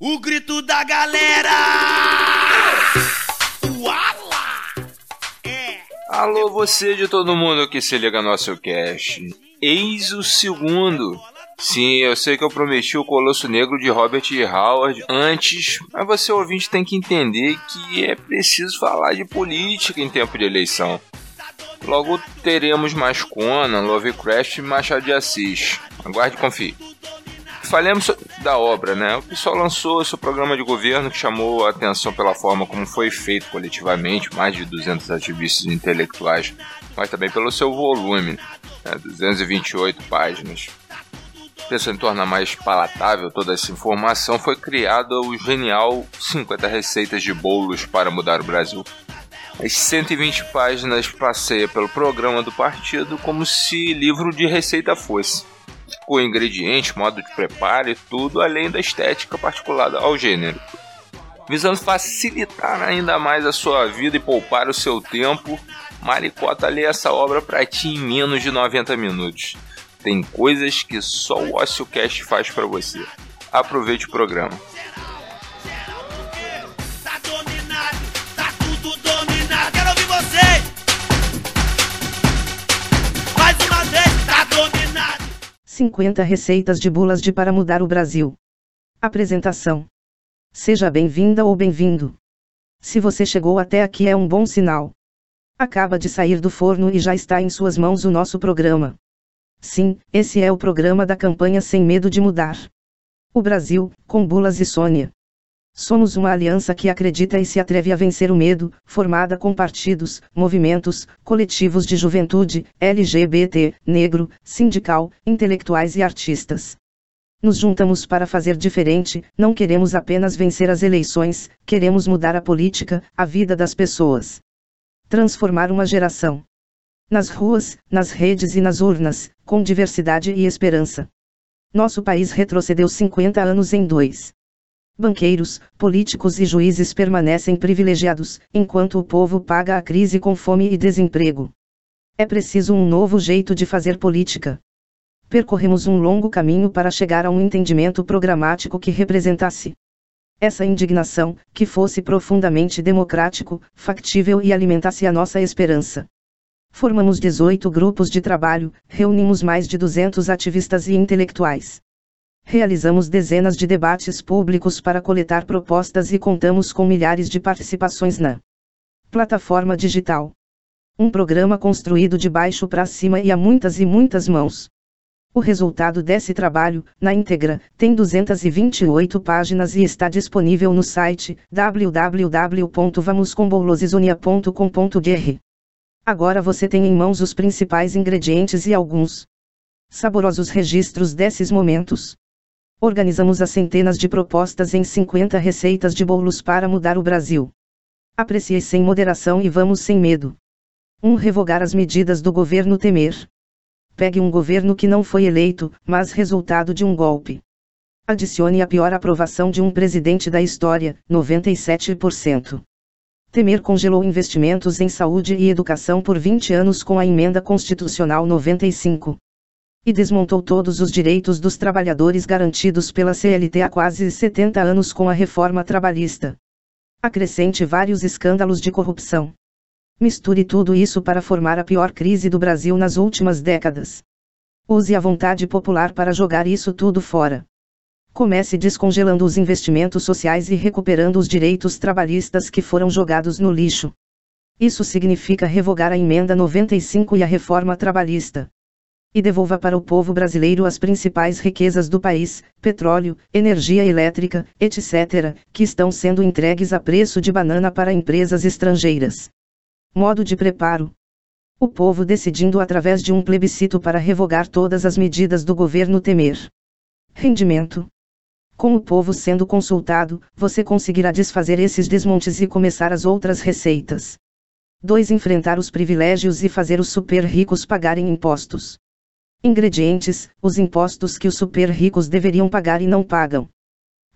O grito da galera? Uala! É. Alô, você de todo mundo que se liga no nosso cast. Eis o segundo. Sim, eu sei que eu prometi o Colosso Negro de Robert. Howard antes, mas você ouvinte tem que entender que é preciso falar de política em tempo de eleição. Logo teremos mais Conan, Lovecraft e Machado de Assis. Aguarde e confie falemos da obra, né? O pessoal lançou seu programa de governo que chamou a atenção pela forma como foi feito coletivamente, mais de 200 ativistas intelectuais, mas também pelo seu volume, né? 228 páginas. Pensando em tornar mais palatável toda essa informação, foi criado o genial 50 receitas de bolos para mudar o Brasil. As 120 páginas passeia pelo programa do partido como se livro de receita fosse o ingrediente, modo de preparo e tudo, além da estética particular ao gênero. Visando facilitar ainda mais a sua vida e poupar o seu tempo, Maricota lê essa obra para ti em menos de 90 minutos. Tem coisas que só o OcioCast faz para você. Aproveite o programa. 50 receitas de bulas de para mudar o Brasil. Apresentação. Seja bem-vinda ou bem-vindo. Se você chegou até aqui é um bom sinal. Acaba de sair do forno e já está em suas mãos o nosso programa. Sim, esse é o programa da campanha Sem Medo de Mudar. O Brasil, com Bulas e Sônia. Somos uma aliança que acredita e se atreve a vencer o medo, formada com partidos, movimentos, coletivos de juventude, LGBT, negro, sindical, intelectuais e artistas. Nos juntamos para fazer diferente, não queremos apenas vencer as eleições, queremos mudar a política, a vida das pessoas. Transformar uma geração. Nas ruas, nas redes e nas urnas, com diversidade e esperança. Nosso país retrocedeu 50 anos em dois banqueiros, políticos e juízes permanecem privilegiados, enquanto o povo paga a crise com fome e desemprego. É preciso um novo jeito de fazer política. Percorremos um longo caminho para chegar a um entendimento programático que representasse essa indignação, que fosse profundamente democrático, factível e alimentasse a nossa esperança. Formamos 18 grupos de trabalho, reunimos mais de 200 ativistas e intelectuais. Realizamos dezenas de debates públicos para coletar propostas e contamos com milhares de participações na plataforma digital. Um programa construído de baixo para cima e a muitas e muitas mãos. O resultado desse trabalho, na íntegra, tem 228 páginas e está disponível no site www.vamoscombolosizonia.com.br. Agora você tem em mãos os principais ingredientes e alguns saborosos registros desses momentos. Organizamos as centenas de propostas em 50 receitas de bolos para mudar o Brasil. Aprecie sem moderação e vamos sem medo. 1. Um, revogar as medidas do governo Temer. Pegue um governo que não foi eleito, mas resultado de um golpe. Adicione a pior aprovação de um presidente da história, 97%. Temer congelou investimentos em saúde e educação por 20 anos com a emenda constitucional 95 e desmontou todos os direitos dos trabalhadores garantidos pela CLT há quase 70 anos com a reforma trabalhista. Acrescente vários escândalos de corrupção. Misture tudo isso para formar a pior crise do Brasil nas últimas décadas. Use a vontade popular para jogar isso tudo fora. Comece descongelando os investimentos sociais e recuperando os direitos trabalhistas que foram jogados no lixo. Isso significa revogar a emenda 95 e a reforma trabalhista e devolva para o povo brasileiro as principais riquezas do país, petróleo, energia elétrica, etc., que estão sendo entregues a preço de banana para empresas estrangeiras. Modo de preparo: o povo decidindo através de um plebiscito para revogar todas as medidas do governo Temer. Rendimento: com o povo sendo consultado, você conseguirá desfazer esses desmontes e começar as outras receitas. 2. Enfrentar os privilégios e fazer os super ricos pagarem impostos. Ingredientes: os impostos que os super ricos deveriam pagar e não pagam.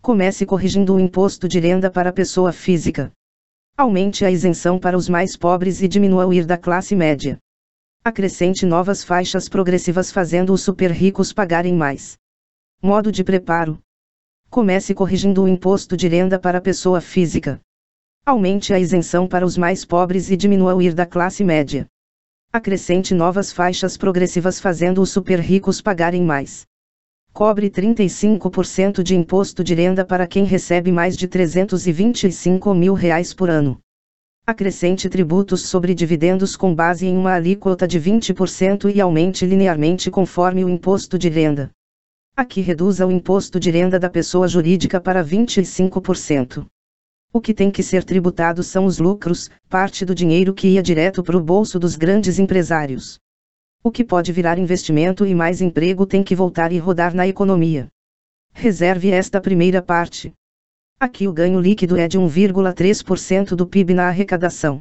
Comece corrigindo o imposto de renda para a pessoa física. Aumente a isenção para os mais pobres e diminua o IR da classe média. Acrescente novas faixas progressivas fazendo os super ricos pagarem mais. Modo de preparo: Comece corrigindo o imposto de renda para a pessoa física. Aumente a isenção para os mais pobres e diminua o IR da classe média. Acrescente novas faixas progressivas fazendo os super ricos pagarem mais. Cobre 35% de imposto de renda para quem recebe mais de 325 mil reais por ano. Acrescente tributos sobre dividendos com base em uma alíquota de 20% e aumente linearmente conforme o imposto de renda. Aqui reduza o imposto de renda da pessoa jurídica para 25%. O que tem que ser tributado são os lucros, parte do dinheiro que ia direto para o bolso dos grandes empresários. O que pode virar investimento e mais emprego tem que voltar e rodar na economia. Reserve esta primeira parte. Aqui o ganho líquido é de 1,3% do PIB na arrecadação.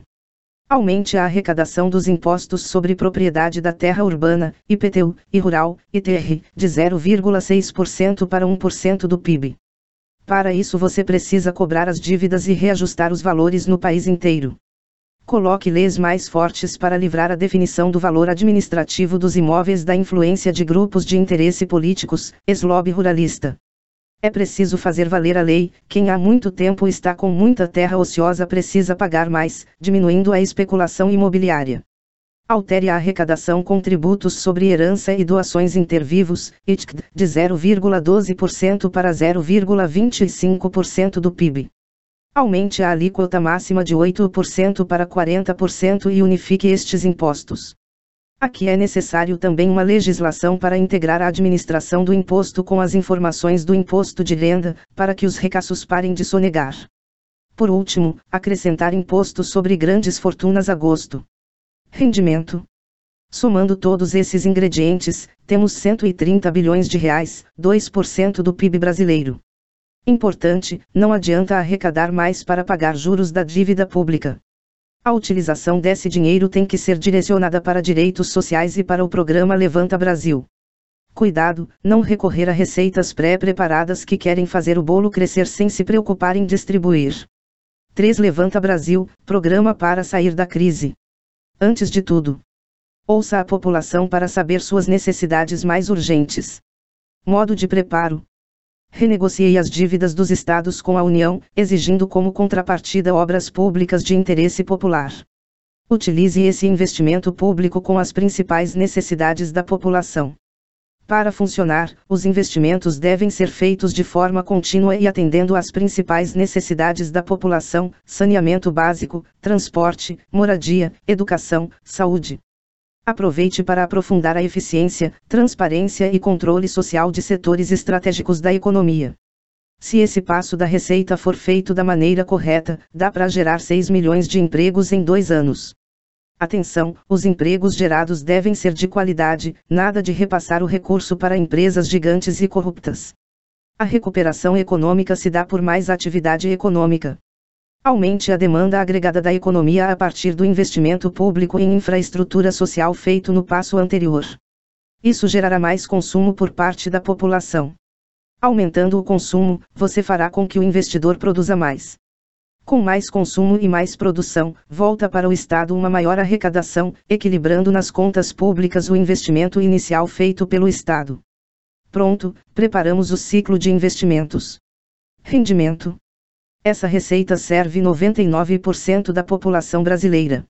Aumente a arrecadação dos impostos sobre propriedade da terra urbana, IPTU, e rural, ITR, de 0,6% para 1% do PIB. Para isso você precisa cobrar as dívidas e reajustar os valores no país inteiro. Coloque leis mais fortes para livrar a definição do valor administrativo dos imóveis da influência de grupos de interesse políticos, ex-lobby ruralista. É preciso fazer valer a lei, quem há muito tempo está com muita terra ociosa precisa pagar mais, diminuindo a especulação imobiliária. Altere a arrecadação com tributos sobre herança e doações intervivos, ITC, de 0,12% para 0,25% do PIB. Aumente a alíquota máxima de 8% para 40% e unifique estes impostos. Aqui é necessário também uma legislação para integrar a administração do imposto com as informações do imposto de renda, para que os recassos parem de sonegar. Por último, acrescentar imposto sobre grandes fortunas a gosto. Rendimento. Somando todos esses ingredientes, temos 130 bilhões de reais, 2% do PIB brasileiro. Importante, não adianta arrecadar mais para pagar juros da dívida pública. A utilização desse dinheiro tem que ser direcionada para direitos sociais e para o programa Levanta Brasil. Cuidado, não recorrer a receitas pré-preparadas que querem fazer o bolo crescer sem se preocupar em distribuir. 3. Levanta Brasil Programa para sair da crise. Antes de tudo, ouça a população para saber suas necessidades mais urgentes. Modo de preparo: renegociei as dívidas dos estados com a União, exigindo como contrapartida obras públicas de interesse popular. Utilize esse investimento público com as principais necessidades da população. Para funcionar, os investimentos devem ser feitos de forma contínua e atendendo às principais necessidades da população: saneamento básico, transporte, moradia, educação, saúde. Aproveite para aprofundar a eficiência, transparência e controle social de setores estratégicos da economia. Se esse passo da receita for feito da maneira correta, dá para gerar 6 milhões de empregos em dois anos. Atenção, os empregos gerados devem ser de qualidade, nada de repassar o recurso para empresas gigantes e corruptas. A recuperação econômica se dá por mais atividade econômica. Aumente a demanda agregada da economia a partir do investimento público em infraestrutura social feito no passo anterior. Isso gerará mais consumo por parte da população. Aumentando o consumo, você fará com que o investidor produza mais. Com mais consumo e mais produção, volta para o Estado uma maior arrecadação, equilibrando nas contas públicas o investimento inicial feito pelo Estado. Pronto, preparamos o ciclo de investimentos. Rendimento. Essa receita serve 99% da população brasileira.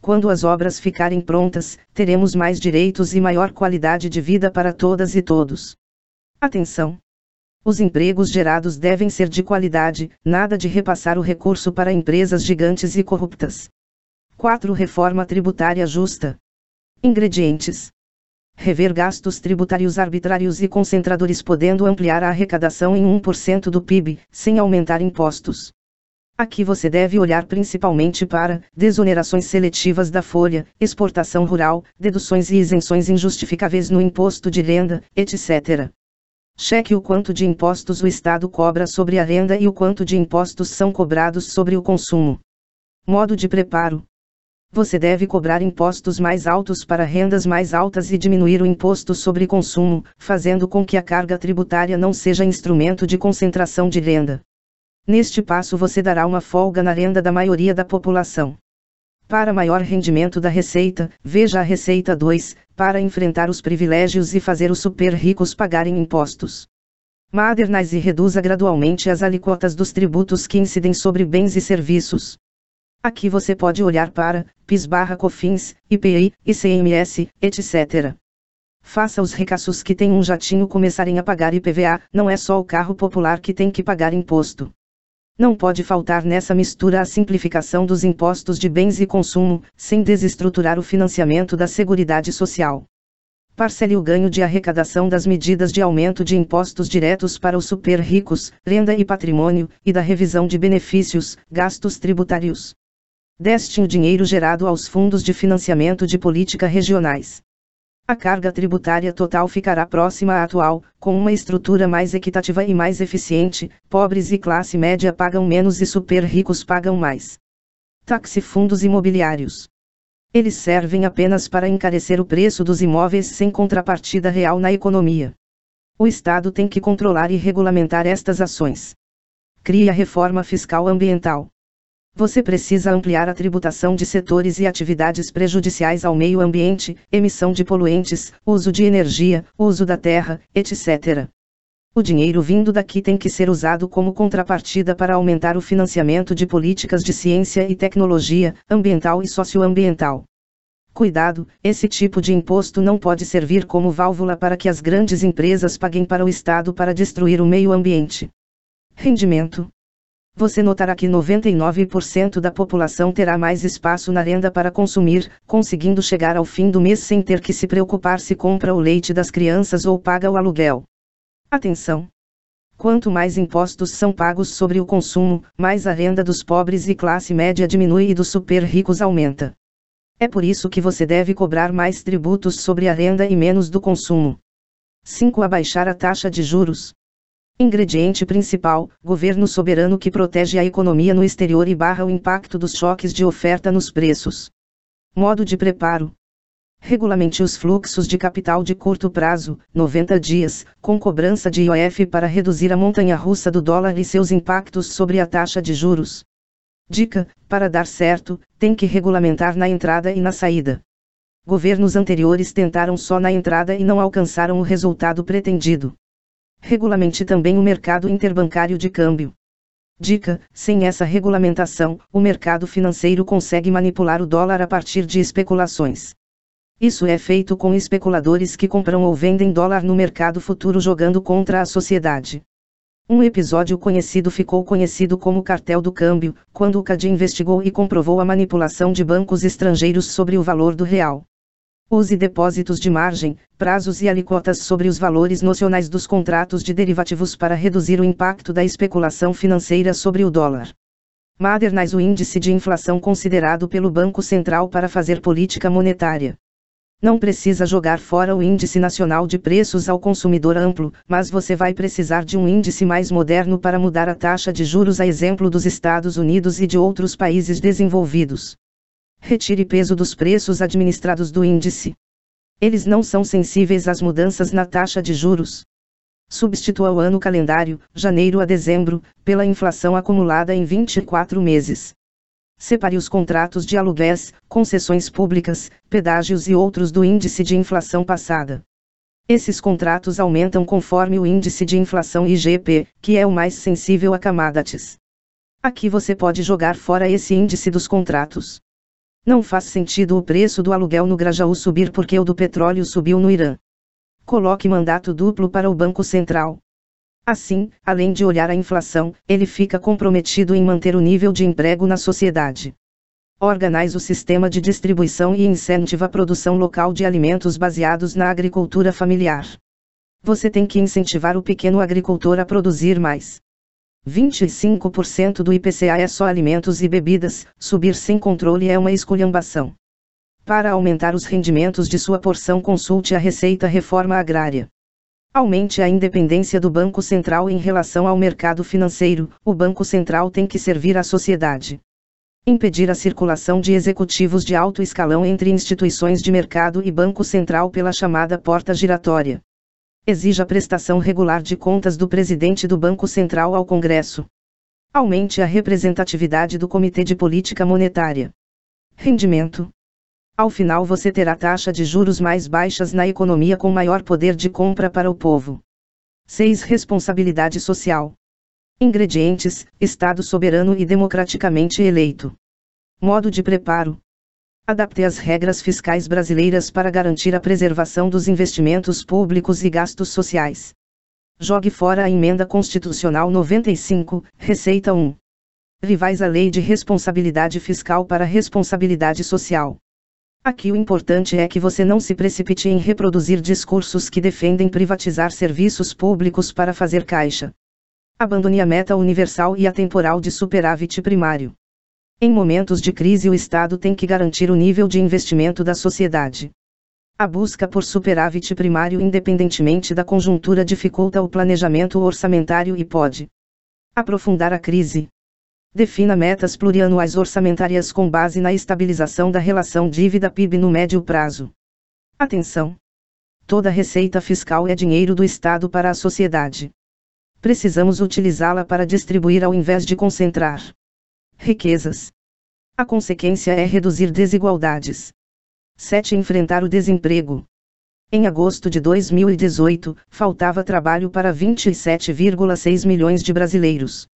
Quando as obras ficarem prontas, teremos mais direitos e maior qualidade de vida para todas e todos. Atenção! Os empregos gerados devem ser de qualidade, nada de repassar o recurso para empresas gigantes e corruptas. 4. Reforma tributária justa. Ingredientes: rever gastos tributários arbitrários e concentradores podendo ampliar a arrecadação em 1% do PIB, sem aumentar impostos. Aqui você deve olhar principalmente para desonerações seletivas da folha, exportação rural, deduções e isenções injustificáveis no imposto de renda, etc. Cheque o quanto de impostos o Estado cobra sobre a renda e o quanto de impostos são cobrados sobre o consumo. Modo de preparo: você deve cobrar impostos mais altos para rendas mais altas e diminuir o imposto sobre consumo, fazendo com que a carga tributária não seja instrumento de concentração de renda. Neste passo você dará uma folga na renda da maioria da população. Para maior rendimento da receita, veja a receita 2, para enfrentar os privilégios e fazer os super ricos pagarem impostos. Modernize e reduza gradualmente as alíquotas dos tributos que incidem sobre bens e serviços. Aqui você pode olhar para PIS barra COFINS, IPI, ICMS, etc. Faça os ricaços que têm um jatinho começarem a pagar IPVA, não é só o carro popular que tem que pagar imposto. Não pode faltar nessa mistura a simplificação dos impostos de bens e consumo, sem desestruturar o financiamento da Seguridade Social parcele o ganho de arrecadação das medidas de aumento de impostos diretos para os super ricos, renda e patrimônio, e da revisão de benefícios, gastos tributários. Deste o dinheiro gerado aos fundos de financiamento de política regionais. A carga tributária total ficará próxima à atual, com uma estrutura mais equitativa e mais eficiente, pobres e classe média pagam menos e super ricos pagam mais. Táxi fundos imobiliários. Eles servem apenas para encarecer o preço dos imóveis sem contrapartida real na economia. O Estado tem que controlar e regulamentar estas ações. Crie a reforma fiscal ambiental. Você precisa ampliar a tributação de setores e atividades prejudiciais ao meio ambiente, emissão de poluentes, uso de energia, uso da terra, etc. O dinheiro vindo daqui tem que ser usado como contrapartida para aumentar o financiamento de políticas de ciência e tecnologia, ambiental e socioambiental. Cuidado, esse tipo de imposto não pode servir como válvula para que as grandes empresas paguem para o Estado para destruir o meio ambiente. Rendimento. Você notará que 99% da população terá mais espaço na renda para consumir, conseguindo chegar ao fim do mês sem ter que se preocupar se compra o leite das crianças ou paga o aluguel. Atenção! Quanto mais impostos são pagos sobre o consumo, mais a renda dos pobres e classe média diminui e dos super ricos aumenta. É por isso que você deve cobrar mais tributos sobre a renda e menos do consumo. 5. Abaixar a taxa de juros. Ingrediente principal: governo soberano que protege a economia no exterior e barra o impacto dos choques de oferta nos preços. Modo de preparo: Regulamente os fluxos de capital de curto prazo, 90 dias, com cobrança de IOF para reduzir a montanha russa do dólar e seus impactos sobre a taxa de juros. Dica: para dar certo, tem que regulamentar na entrada e na saída. Governos anteriores tentaram só na entrada e não alcançaram o resultado pretendido. Regulamente também o mercado interbancário de câmbio. Dica: sem essa regulamentação, o mercado financeiro consegue manipular o dólar a partir de especulações. Isso é feito com especuladores que compram ou vendem dólar no mercado futuro jogando contra a sociedade. Um episódio conhecido ficou conhecido como cartel do câmbio, quando o CAD investigou e comprovou a manipulação de bancos estrangeiros sobre o valor do real. Use depósitos de margem, prazos e alíquotas sobre os valores nocionais dos contratos de derivativos para reduzir o impacto da especulação financeira sobre o dólar. Modernize o índice de inflação considerado pelo Banco Central para fazer política monetária. Não precisa jogar fora o Índice Nacional de Preços ao Consumidor Amplo, mas você vai precisar de um índice mais moderno para mudar a taxa de juros a exemplo dos Estados Unidos e de outros países desenvolvidos. Retire peso dos preços administrados do índice. Eles não são sensíveis às mudanças na taxa de juros. Substitua o ano calendário, janeiro a dezembro, pela inflação acumulada em 24 meses. Separe os contratos de aluguéis, concessões públicas, pedágios e outros do índice de inflação passada. Esses contratos aumentam conforme o índice de inflação IGP, que é o mais sensível a commodities. Aqui você pode jogar fora esse índice dos contratos. Não faz sentido o preço do aluguel no Grajaú subir porque o do petróleo subiu no Irã. Coloque mandato duplo para o Banco Central. Assim, além de olhar a inflação, ele fica comprometido em manter o nível de emprego na sociedade. Organize o sistema de distribuição e incentiva a produção local de alimentos baseados na agricultura familiar. Você tem que incentivar o pequeno agricultor a produzir mais. 25% do IPCA é só alimentos e bebidas, subir sem controle é uma esculhambação. Para aumentar os rendimentos de sua porção, consulte a Receita Reforma Agrária. Aumente a independência do Banco Central em relação ao mercado financeiro. O Banco Central tem que servir à sociedade. Impedir a circulação de executivos de alto escalão entre instituições de mercado e Banco Central pela chamada porta giratória. Exija a prestação regular de contas do presidente do Banco Central ao Congresso. Aumente a representatividade do Comitê de Política Monetária. Rendimento. Ao final você terá taxa de juros mais baixas na economia com maior poder de compra para o povo. 6. Responsabilidade social. Ingredientes: Estado soberano e democraticamente eleito. Modo de preparo: Adapte as regras fiscais brasileiras para garantir a preservação dos investimentos públicos e gastos sociais. Jogue fora a emenda constitucional 95, receita 1. Rivais a lei de responsabilidade fiscal para responsabilidade social. Aqui o importante é que você não se precipite em reproduzir discursos que defendem privatizar serviços públicos para fazer caixa. Abandone a meta universal e atemporal de superávit primário. Em momentos de crise, o Estado tem que garantir o nível de investimento da sociedade. A busca por superávit primário, independentemente da conjuntura, dificulta o planejamento orçamentário e pode aprofundar a crise. Defina metas plurianuais orçamentárias com base na estabilização da relação dívida-PIB no médio prazo. Atenção! Toda receita fiscal é dinheiro do Estado para a sociedade precisamos utilizá-la para distribuir ao invés de concentrar riquezas. A consequência é reduzir desigualdades. 7. Enfrentar o desemprego. Em agosto de 2018, faltava trabalho para 27,6 milhões de brasileiros.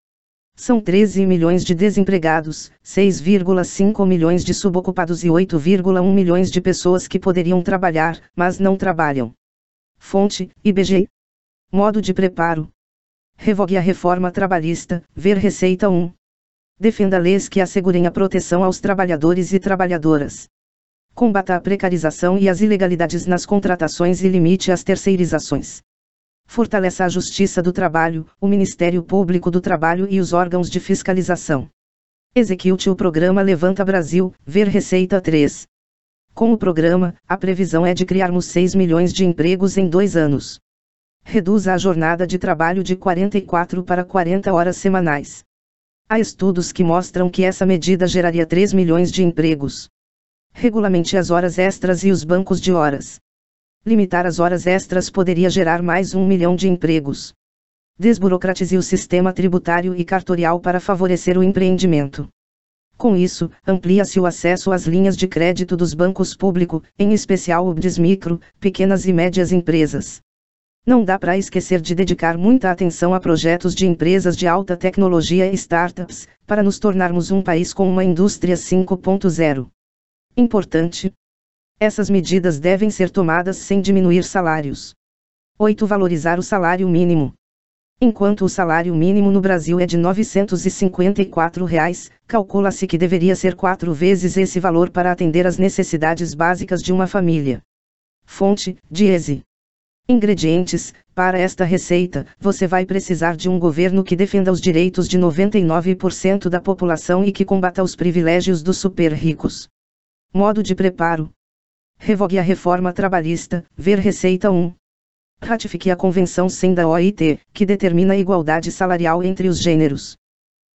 São 13 milhões de desempregados, 6,5 milhões de subocupados e 8,1 milhões de pessoas que poderiam trabalhar, mas não trabalham. Fonte: IBGE. Modo de preparo: Revogue a reforma trabalhista, ver Receita 1. Defenda leis que assegurem a proteção aos trabalhadores e trabalhadoras. Combata a precarização e as ilegalidades nas contratações e limite as terceirizações. Fortaleça a Justiça do Trabalho, o Ministério Público do Trabalho e os órgãos de fiscalização. Execute o programa Levanta Brasil, ver Receita 3. Com o programa, a previsão é de criarmos 6 milhões de empregos em dois anos reduza a jornada de trabalho de 44 para 40 horas semanais. Há estudos que mostram que essa medida geraria 3 milhões de empregos. Regulamente as horas extras e os bancos de horas. Limitar as horas extras poderia gerar mais um milhão de empregos. Desburocratize o sistema tributário e cartorial para favorecer o empreendimento. Com isso, amplia-se o acesso às linhas de crédito dos bancos públicos, em especial o BRIS Micro, pequenas e médias empresas. Não dá para esquecer de dedicar muita atenção a projetos de empresas de alta tecnologia e startups, para nos tornarmos um país com uma indústria 5.0. Importante. Essas medidas devem ser tomadas sem diminuir salários. 8. Valorizar o salário mínimo. Enquanto o salário mínimo no Brasil é de 954 reais, calcula-se que deveria ser quatro vezes esse valor para atender às necessidades básicas de uma família. Fonte: Diese. Ingredientes: Para esta receita, você vai precisar de um governo que defenda os direitos de 99% da população e que combata os privilégios dos super ricos. Modo de preparo: Revogue a reforma trabalhista, ver Receita 1. Ratifique a Convenção 100 da OIT, que determina a igualdade salarial entre os gêneros.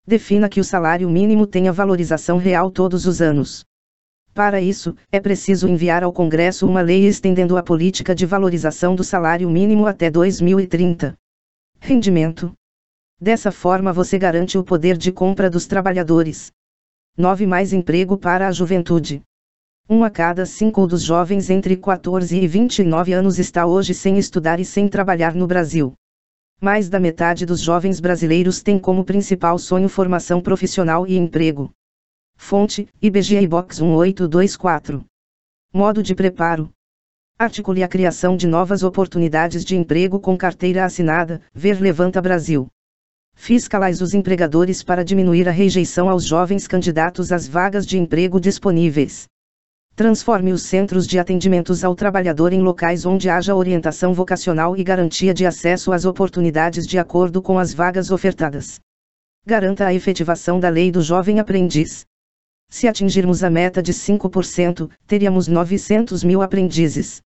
Defina que o salário mínimo tenha valorização real todos os anos. Para isso, é preciso enviar ao Congresso uma lei estendendo a política de valorização do salário mínimo até 2030. Rendimento. Dessa forma você garante o poder de compra dos trabalhadores. 9. Mais emprego para a juventude. Um a cada cinco dos jovens entre 14 e 29 anos está hoje sem estudar e sem trabalhar no Brasil. Mais da metade dos jovens brasileiros tem como principal sonho formação profissional e emprego. Fonte: IBGE Box 1824. Modo de preparo: Articule a criação de novas oportunidades de emprego com carteira assinada, ver Levanta Brasil. Fiscalize os empregadores para diminuir a rejeição aos jovens candidatos às vagas de emprego disponíveis. Transforme os centros de atendimentos ao trabalhador em locais onde haja orientação vocacional e garantia de acesso às oportunidades de acordo com as vagas ofertadas. Garanta a efetivação da lei do jovem aprendiz. Se atingirmos a meta de 5%, teríamos 900 mil aprendizes.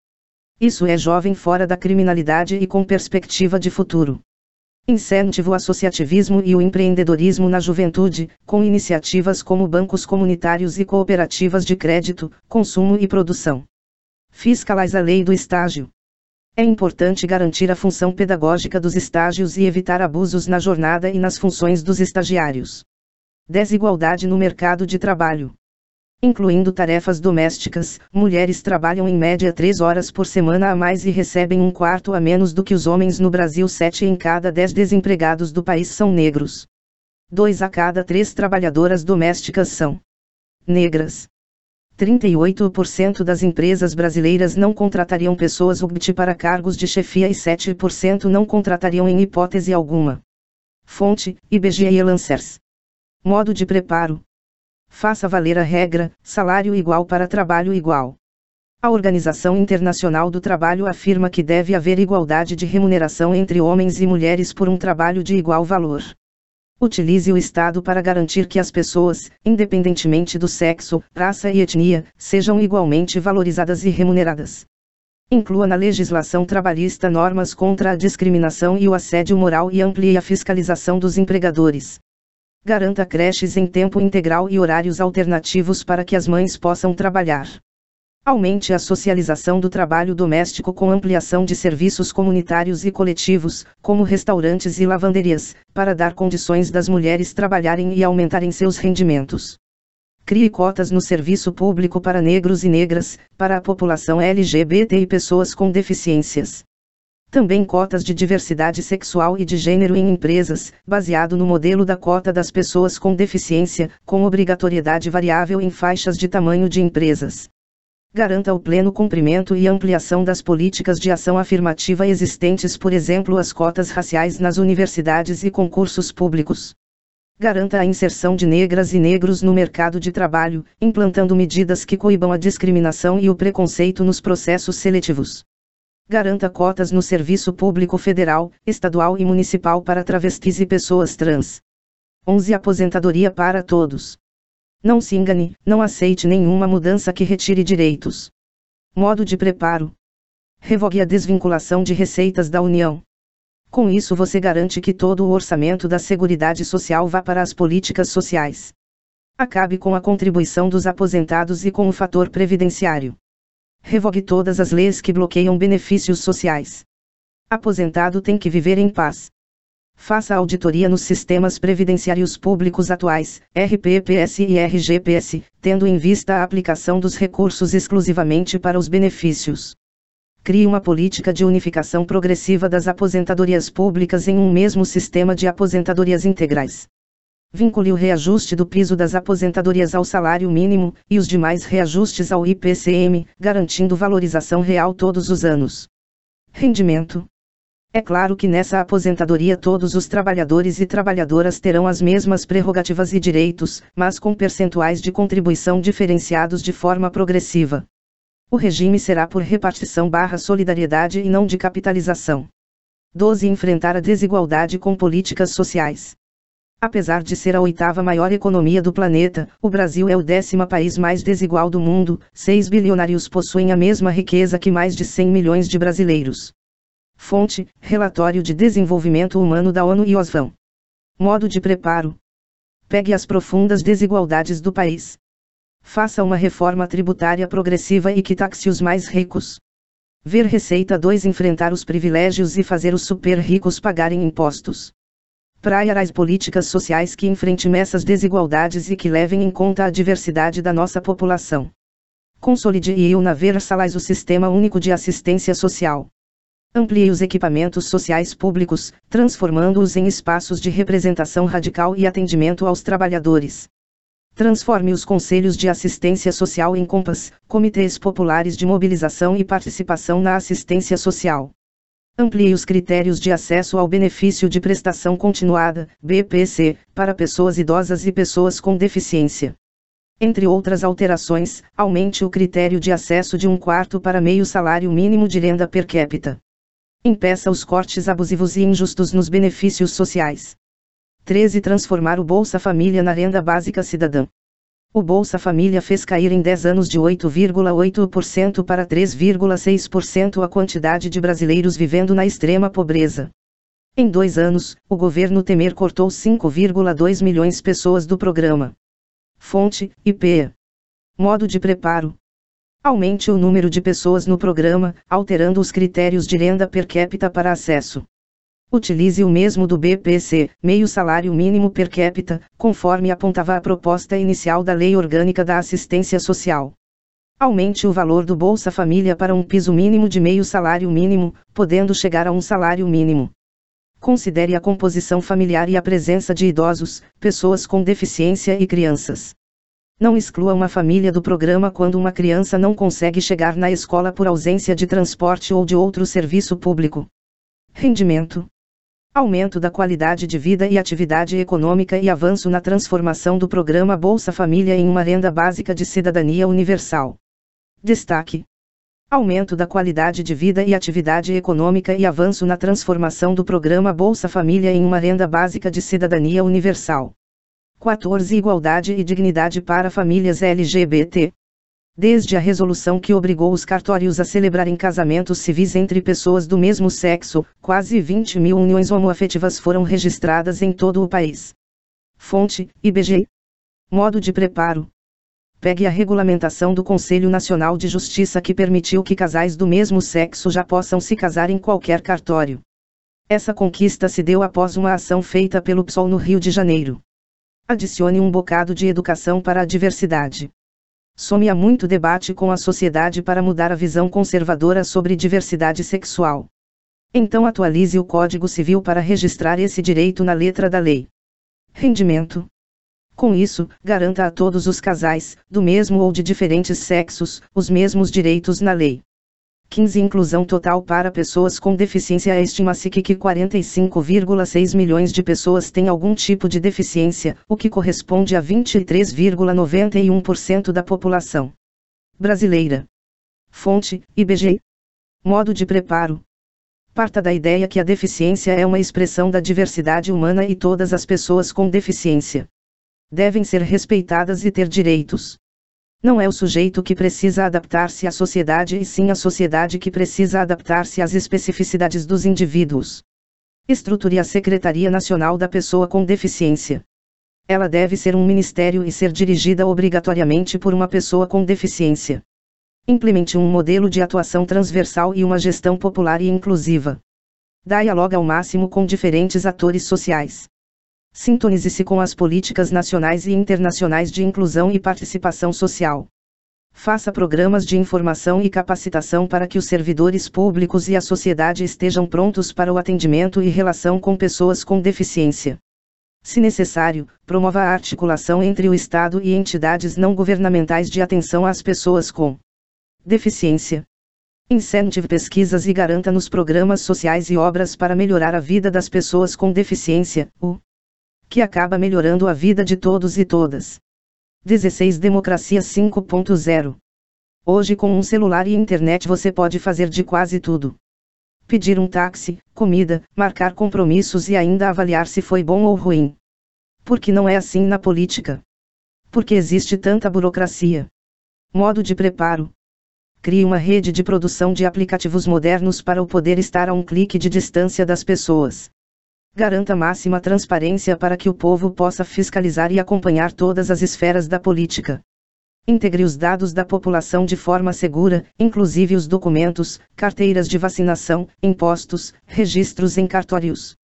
Isso é jovem fora da criminalidade e com perspectiva de futuro. Incentive o associativismo e o empreendedorismo na juventude, com iniciativas como bancos comunitários e cooperativas de crédito, consumo e produção. Fiscalize a lei do estágio. É importante garantir a função pedagógica dos estágios e evitar abusos na jornada e nas funções dos estagiários. Desigualdade no mercado de trabalho. Incluindo tarefas domésticas, mulheres trabalham em média três horas por semana a mais e recebem um quarto a menos do que os homens no Brasil. Sete em cada dez desempregados do país são negros. Dois a cada três trabalhadoras domésticas são negras. 38% das empresas brasileiras não contratariam pessoas UGT para cargos de chefia e 7% não contratariam em hipótese alguma. Fonte: IBGE e Lancers. Modo de preparo: Faça valer a regra: salário igual para trabalho igual. A Organização Internacional do Trabalho afirma que deve haver igualdade de remuneração entre homens e mulheres por um trabalho de igual valor. Utilize o Estado para garantir que as pessoas, independentemente do sexo, raça e etnia, sejam igualmente valorizadas e remuneradas. Inclua na legislação trabalhista normas contra a discriminação e o assédio moral e amplie a fiscalização dos empregadores. Garanta creches em tempo integral e horários alternativos para que as mães possam trabalhar. Aumente a socialização do trabalho doméstico com ampliação de serviços comunitários e coletivos, como restaurantes e lavanderias, para dar condições das mulheres trabalharem e aumentarem seus rendimentos. Crie cotas no serviço público para negros e negras, para a população LGBT e pessoas com deficiências. Também cotas de diversidade sexual e de gênero em empresas, baseado no modelo da cota das pessoas com deficiência, com obrigatoriedade variável em faixas de tamanho de empresas. Garanta o pleno cumprimento e ampliação das políticas de ação afirmativa existentes, por exemplo, as cotas raciais nas universidades e concursos públicos. Garanta a inserção de negras e negros no mercado de trabalho, implantando medidas que coibam a discriminação e o preconceito nos processos seletivos garanta cotas no serviço público federal, estadual e municipal para travestis e pessoas trans. 11. Aposentadoria para todos. Não se engane, não aceite nenhuma mudança que retire direitos. Modo de preparo. Revogue a desvinculação de receitas da União. Com isso você garante que todo o orçamento da Seguridade Social vá para as políticas sociais. Acabe com a contribuição dos aposentados e com o fator previdenciário. Revogue todas as leis que bloqueiam benefícios sociais. Aposentado tem que viver em paz. Faça auditoria nos sistemas previdenciários públicos atuais, RPPS e RGPS, tendo em vista a aplicação dos recursos exclusivamente para os benefícios. Crie uma política de unificação progressiva das aposentadorias públicas em um mesmo sistema de aposentadorias integrais. Vincule o reajuste do piso das aposentadorias ao salário mínimo, e os demais reajustes ao IPCM, garantindo valorização real todos os anos. Rendimento. É claro que nessa aposentadoria todos os trabalhadores e trabalhadoras terão as mesmas prerrogativas e direitos, mas com percentuais de contribuição diferenciados de forma progressiva. O regime será por repartição barra solidariedade e não de capitalização. 12. Enfrentar a desigualdade com políticas sociais. Apesar de ser a oitava maior economia do planeta, o Brasil é o décimo país mais desigual do mundo, seis bilionários possuem a mesma riqueza que mais de 100 milhões de brasileiros. Fonte: Relatório de Desenvolvimento Humano da ONU e Osvam. Modo de preparo: Pegue as profundas desigualdades do país. Faça uma reforma tributária progressiva e que taxe os mais ricos. Ver Receita 2 Enfrentar os privilégios e fazer os super ricos pagarem impostos as políticas sociais que enfrentem essas desigualdades e que levem em conta a diversidade da nossa população. Consolide e na Versalais o Sistema Único de Assistência Social. Amplie os equipamentos sociais públicos, transformando-os em espaços de representação radical e atendimento aos trabalhadores. Transforme os conselhos de assistência social em COMPAS, Comitês Populares de Mobilização e Participação na Assistência Social. Amplie os critérios de acesso ao benefício de prestação continuada, BPC, para pessoas idosas e pessoas com deficiência. Entre outras alterações, aumente o critério de acesso de um quarto para meio salário mínimo de renda per capita. Impeça os cortes abusivos e injustos nos benefícios sociais. 13. Transformar o Bolsa Família na renda básica cidadã. O Bolsa Família fez cair em 10 anos de 8,8% para 3,6% a quantidade de brasileiros vivendo na extrema pobreza. Em dois anos, o governo Temer cortou 5,2 milhões de pessoas do programa. Fonte: IPEA. Modo de preparo: Aumente o número de pessoas no programa, alterando os critérios de renda per capita para acesso. Utilize o mesmo do BPC, meio salário mínimo per capita, conforme apontava a proposta inicial da Lei Orgânica da Assistência Social. Aumente o valor do Bolsa Família para um piso mínimo de meio salário mínimo, podendo chegar a um salário mínimo. Considere a composição familiar e a presença de idosos, pessoas com deficiência e crianças. Não exclua uma família do programa quando uma criança não consegue chegar na escola por ausência de transporte ou de outro serviço público. Rendimento aumento da qualidade de vida e atividade econômica e avanço na transformação do programa Bolsa Família em uma renda básica de cidadania universal. Destaque: aumento da qualidade de vida e atividade econômica e avanço na transformação do programa Bolsa Família em uma renda básica de cidadania universal. 14 Igualdade e dignidade para famílias LGBT. Desde a resolução que obrigou os cartórios a celebrarem casamentos civis entre pessoas do mesmo sexo, quase 20 mil uniões homoafetivas foram registradas em todo o país. Fonte: IBGE. Modo de preparo. Pegue a regulamentação do Conselho Nacional de Justiça que permitiu que casais do mesmo sexo já possam se casar em qualquer cartório. Essa conquista se deu após uma ação feita pelo PSOL no Rio de Janeiro. Adicione um bocado de educação para a diversidade. Some há muito debate com a sociedade para mudar a visão conservadora sobre diversidade sexual. Então atualize o Código Civil para registrar esse direito na letra da lei. Rendimento. Com isso, garanta a todos os casais, do mesmo ou de diferentes sexos, os mesmos direitos na lei. 15 Inclusão total para pessoas com deficiência Estima-se que, que 45,6 milhões de pessoas têm algum tipo de deficiência, o que corresponde a 23,91% da população brasileira. Fonte: IBGE. Modo de preparo. Parta da ideia que a deficiência é uma expressão da diversidade humana e todas as pessoas com deficiência devem ser respeitadas e ter direitos. Não é o sujeito que precisa adaptar-se à sociedade e sim a sociedade que precisa adaptar-se às especificidades dos indivíduos. Estruture a Secretaria Nacional da Pessoa com Deficiência. Ela deve ser um ministério e ser dirigida obrigatoriamente por uma pessoa com deficiência. Implemente um modelo de atuação transversal e uma gestão popular e inclusiva. Dialoga ao máximo com diferentes atores sociais. Sintonize-se com as políticas nacionais e internacionais de inclusão e participação social. Faça programas de informação e capacitação para que os servidores públicos e a sociedade estejam prontos para o atendimento e relação com pessoas com deficiência. Se necessário, promova a articulação entre o Estado e entidades não governamentais de atenção às pessoas com deficiência. Incentive pesquisas e garanta nos programas sociais e obras para melhorar a vida das pessoas com deficiência, o que acaba melhorando a vida de todos e todas. 16 Democracia 5.0 Hoje com um celular e internet você pode fazer de quase tudo. Pedir um táxi, comida, marcar compromissos e ainda avaliar se foi bom ou ruim. Porque não é assim na política. Porque existe tanta burocracia. Modo de preparo. Crie uma rede de produção de aplicativos modernos para o poder estar a um clique de distância das pessoas. Garanta máxima transparência para que o povo possa fiscalizar e acompanhar todas as esferas da política. Integre os dados da população de forma segura, inclusive os documentos, carteiras de vacinação, impostos, registros em cartórios.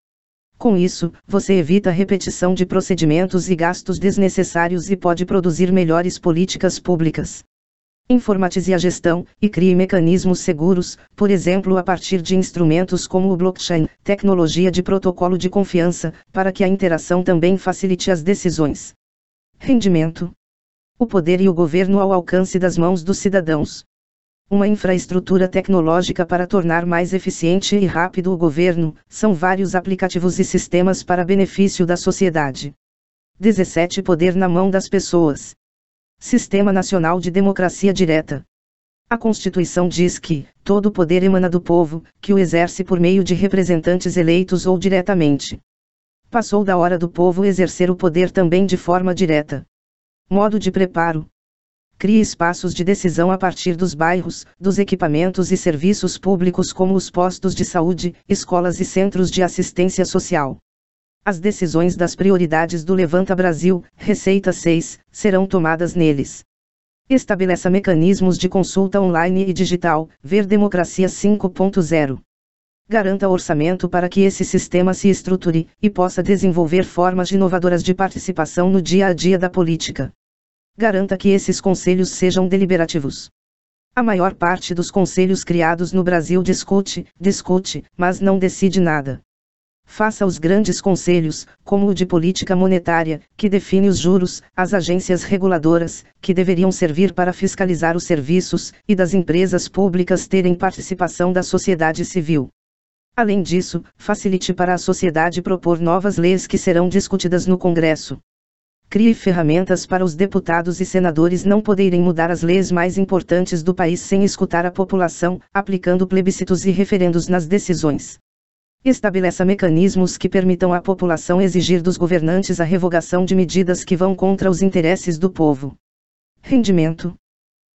Com isso, você evita repetição de procedimentos e gastos desnecessários e pode produzir melhores políticas públicas. Informatize a gestão e crie mecanismos seguros, por exemplo, a partir de instrumentos como o blockchain, tecnologia de protocolo de confiança, para que a interação também facilite as decisões. Rendimento: o poder e o governo ao alcance das mãos dos cidadãos. Uma infraestrutura tecnológica para tornar mais eficiente e rápido o governo, são vários aplicativos e sistemas para benefício da sociedade. 17 Poder na mão das pessoas. Sistema Nacional de Democracia Direta. A Constituição diz que, todo poder emana do povo, que o exerce por meio de representantes eleitos ou diretamente. Passou da hora do povo exercer o poder também de forma direta. Modo de preparo. Crie espaços de decisão a partir dos bairros, dos equipamentos e serviços públicos como os postos de saúde, escolas e centros de assistência social. As decisões das prioridades do Levanta Brasil, Receita 6, serão tomadas neles. Estabeleça mecanismos de consulta online e digital, Ver Democracia 5.0. Garanta orçamento para que esse sistema se estruture e possa desenvolver formas inovadoras de participação no dia a dia da política. Garanta que esses conselhos sejam deliberativos. A maior parte dos conselhos criados no Brasil discute, discute, mas não decide nada. Faça os grandes conselhos, como o de política monetária, que define os juros, as agências reguladoras, que deveriam servir para fiscalizar os serviços, e das empresas públicas terem participação da sociedade civil. Além disso, facilite para a sociedade propor novas leis que serão discutidas no Congresso. Crie ferramentas para os deputados e senadores não poderem mudar as leis mais importantes do país sem escutar a população, aplicando plebiscitos e referendos nas decisões. Estabeleça mecanismos que permitam à população exigir dos governantes a revogação de medidas que vão contra os interesses do povo. Rendimento.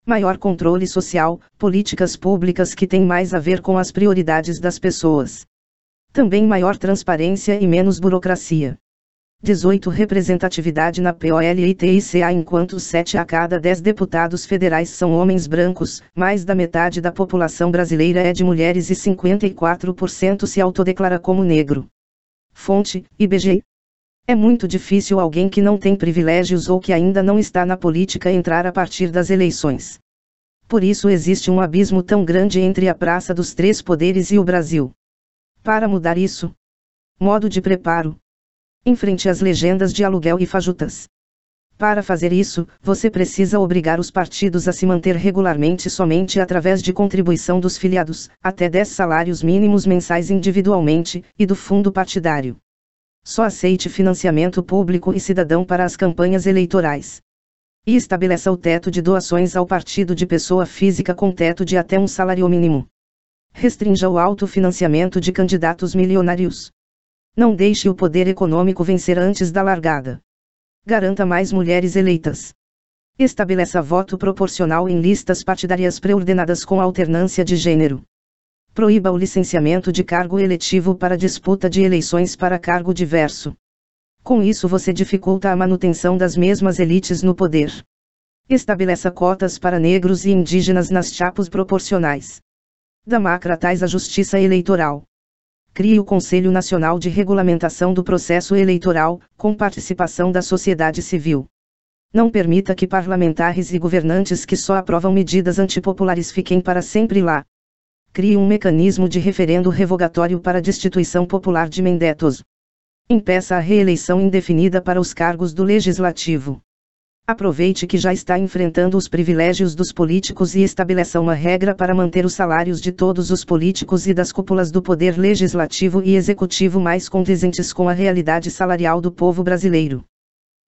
Maior controle social, políticas públicas que têm mais a ver com as prioridades das pessoas. Também maior transparência e menos burocracia. 18 Representatividade na POLITICA enquanto 7 a cada 10 deputados federais são homens brancos, mais da metade da população brasileira é de mulheres e 54% se autodeclara como negro. Fonte, IBGE. É muito difícil alguém que não tem privilégios ou que ainda não está na política entrar a partir das eleições. Por isso existe um abismo tão grande entre a Praça dos Três Poderes e o Brasil. Para mudar isso, modo de preparo, em frente às legendas de aluguel e fajutas. Para fazer isso, você precisa obrigar os partidos a se manter regularmente somente através de contribuição dos filiados, até 10 salários mínimos mensais individualmente, e do fundo partidário. Só aceite financiamento público e cidadão para as campanhas eleitorais. E estabeleça o teto de doações ao partido de pessoa física com teto de até um salário mínimo. Restrinja o autofinanciamento de candidatos milionários. Não deixe o poder econômico vencer antes da largada. Garanta mais mulheres eleitas. Estabeleça voto proporcional em listas partidárias preordenadas com alternância de gênero. Proíba o licenciamento de cargo eletivo para disputa de eleições para cargo diverso. Com isso você dificulta a manutenção das mesmas elites no poder. Estabeleça cotas para negros e indígenas nas chapas proporcionais. Democratais a justiça eleitoral crie o Conselho Nacional de Regulamentação do Processo Eleitoral, com participação da sociedade civil. Não permita que parlamentares e governantes que só aprovam medidas antipopulares fiquem para sempre lá. Crie um mecanismo de referendo revogatório para destituição popular de Mendetos. Impeça a reeleição indefinida para os cargos do Legislativo. Aproveite que já está enfrentando os privilégios dos políticos e estabeleça uma regra para manter os salários de todos os políticos e das cúpulas do poder legislativo e executivo mais condizentes com a realidade salarial do povo brasileiro.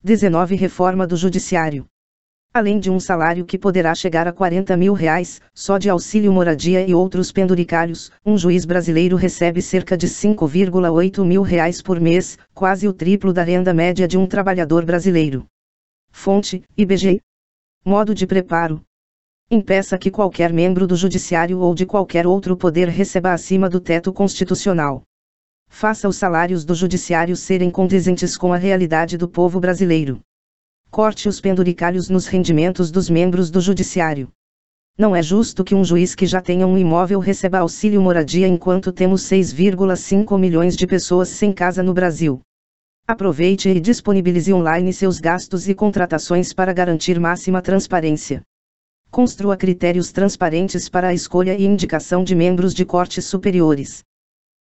19 Reforma do Judiciário. Além de um salário que poderá chegar a 40 mil reais, só de auxílio moradia e outros penduricários, um juiz brasileiro recebe cerca de 5,8 mil reais por mês, quase o triplo da renda média de um trabalhador brasileiro. Fonte: IBGE. Modo de preparo. Impeça que qualquer membro do Judiciário ou de qualquer outro poder receba acima do teto constitucional. Faça os salários do Judiciário serem condizentes com a realidade do povo brasileiro. Corte os penduricários nos rendimentos dos membros do Judiciário. Não é justo que um juiz que já tenha um imóvel receba auxílio moradia enquanto temos 6,5 milhões de pessoas sem casa no Brasil. Aproveite e disponibilize online seus gastos e contratações para garantir máxima transparência. Construa critérios transparentes para a escolha e indicação de membros de cortes superiores.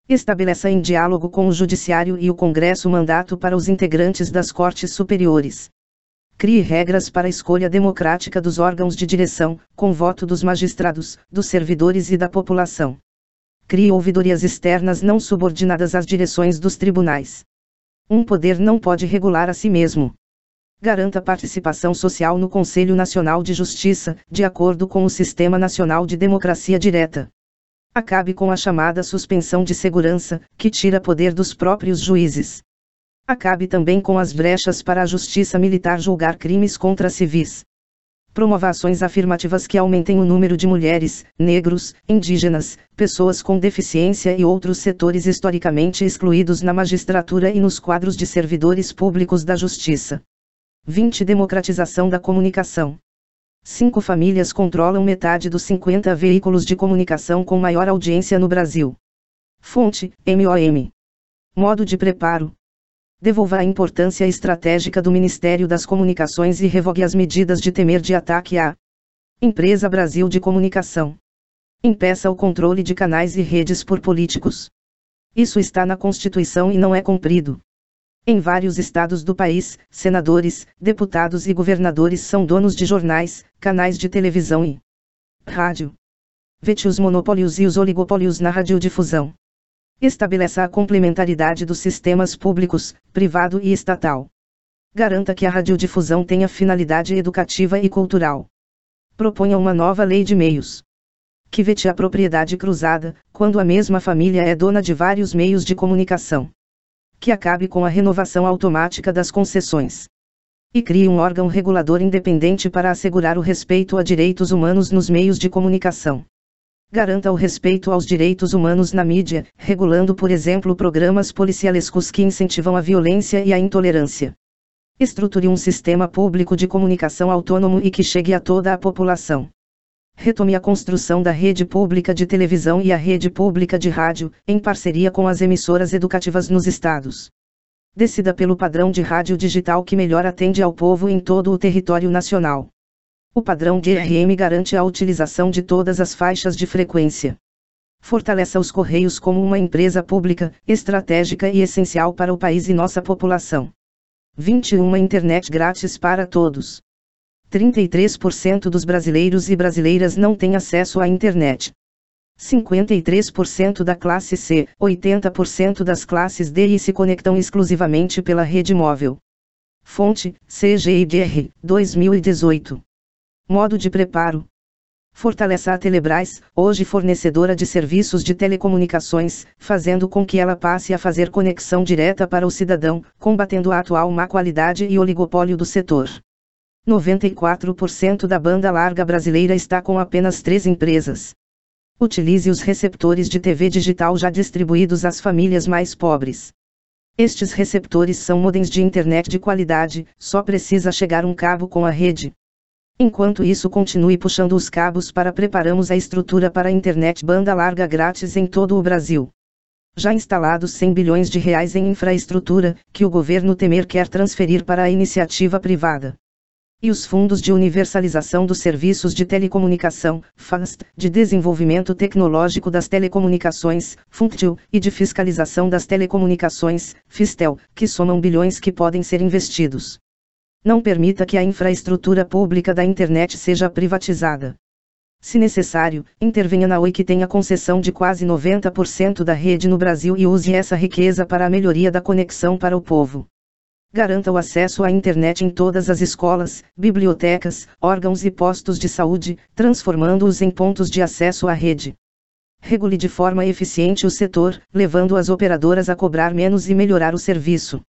Estabeleça em diálogo com o Judiciário e o Congresso mandato para os integrantes das cortes superiores. Crie regras para a escolha democrática dos órgãos de direção, com voto dos magistrados, dos servidores e da população. Crie ouvidorias externas não subordinadas às direções dos tribunais. Um poder não pode regular a si mesmo. Garanta participação social no Conselho Nacional de Justiça, de acordo com o Sistema Nacional de Democracia Direta. Acabe com a chamada suspensão de segurança, que tira poder dos próprios juízes. Acabe também com as brechas para a justiça militar julgar crimes contra civis. Promova ações afirmativas que aumentem o número de mulheres, negros, indígenas, pessoas com deficiência e outros setores historicamente excluídos na magistratura e nos quadros de servidores públicos da justiça. 20. Democratização da comunicação. Cinco famílias controlam metade dos 50 veículos de comunicação com maior audiência no Brasil. Fonte: MOM. Modo de preparo. Devolva a importância estratégica do Ministério das Comunicações e revogue as medidas de temer de ataque à Empresa Brasil de Comunicação. Impeça o controle de canais e redes por políticos. Isso está na Constituição e não é cumprido. Em vários estados do país, senadores, deputados e governadores são donos de jornais, canais de televisão e rádio. Vete os monopólios e os oligopólios na radiodifusão. Estabeleça a complementaridade dos sistemas públicos, privado e estatal. Garanta que a radiodifusão tenha finalidade educativa e cultural. Proponha uma nova lei de meios. Que vete a propriedade cruzada, quando a mesma família é dona de vários meios de comunicação. Que acabe com a renovação automática das concessões. E crie um órgão regulador independente para assegurar o respeito a direitos humanos nos meios de comunicação garanta o respeito aos direitos humanos na mídia, regulando, por exemplo, programas policialescos que incentivam a violência e a intolerância. Estruture um sistema público de comunicação autônomo e que chegue a toda a população. Retome a construção da rede pública de televisão e a rede pública de rádio, em parceria com as emissoras educativas nos estados. Decida pelo padrão de rádio digital que melhor atende ao povo em todo o território nacional. O padrão DRM garante a utilização de todas as faixas de frequência. Fortaleça os Correios como uma empresa pública, estratégica e essencial para o país e nossa população. 21 Internet grátis para todos. 33% dos brasileiros e brasileiras não têm acesso à internet. 53% da classe C, 80% das classes D e se conectam exclusivamente pela rede móvel. Fonte: CGIDR, 2018. Modo de preparo. Fortaleça a Telebrás, hoje fornecedora de serviços de telecomunicações, fazendo com que ela passe a fazer conexão direta para o cidadão, combatendo a atual má qualidade e oligopólio do setor. 94% da banda larga brasileira está com apenas três empresas. Utilize os receptores de TV digital já distribuídos às famílias mais pobres. Estes receptores são modems de internet de qualidade, só precisa chegar um cabo com a rede. Enquanto isso continue puxando os cabos para preparamos a estrutura para a internet banda larga grátis em todo o Brasil. Já instalados 100 bilhões de reais em infraestrutura, que o governo Temer quer transferir para a iniciativa privada. E os fundos de universalização dos serviços de telecomunicação, FAST, de desenvolvimento tecnológico das telecomunicações, FUNCTIL, e de fiscalização das telecomunicações, FISTEL, que somam bilhões que podem ser investidos. Não permita que a infraestrutura pública da internet seja privatizada. Se necessário, intervenha na Oi que tenha concessão de quase 90% da rede no Brasil e use essa riqueza para a melhoria da conexão para o povo. Garanta o acesso à internet em todas as escolas, bibliotecas, órgãos e postos de saúde, transformando-os em pontos de acesso à rede. Regule de forma eficiente o setor, levando as operadoras a cobrar menos e melhorar o serviço.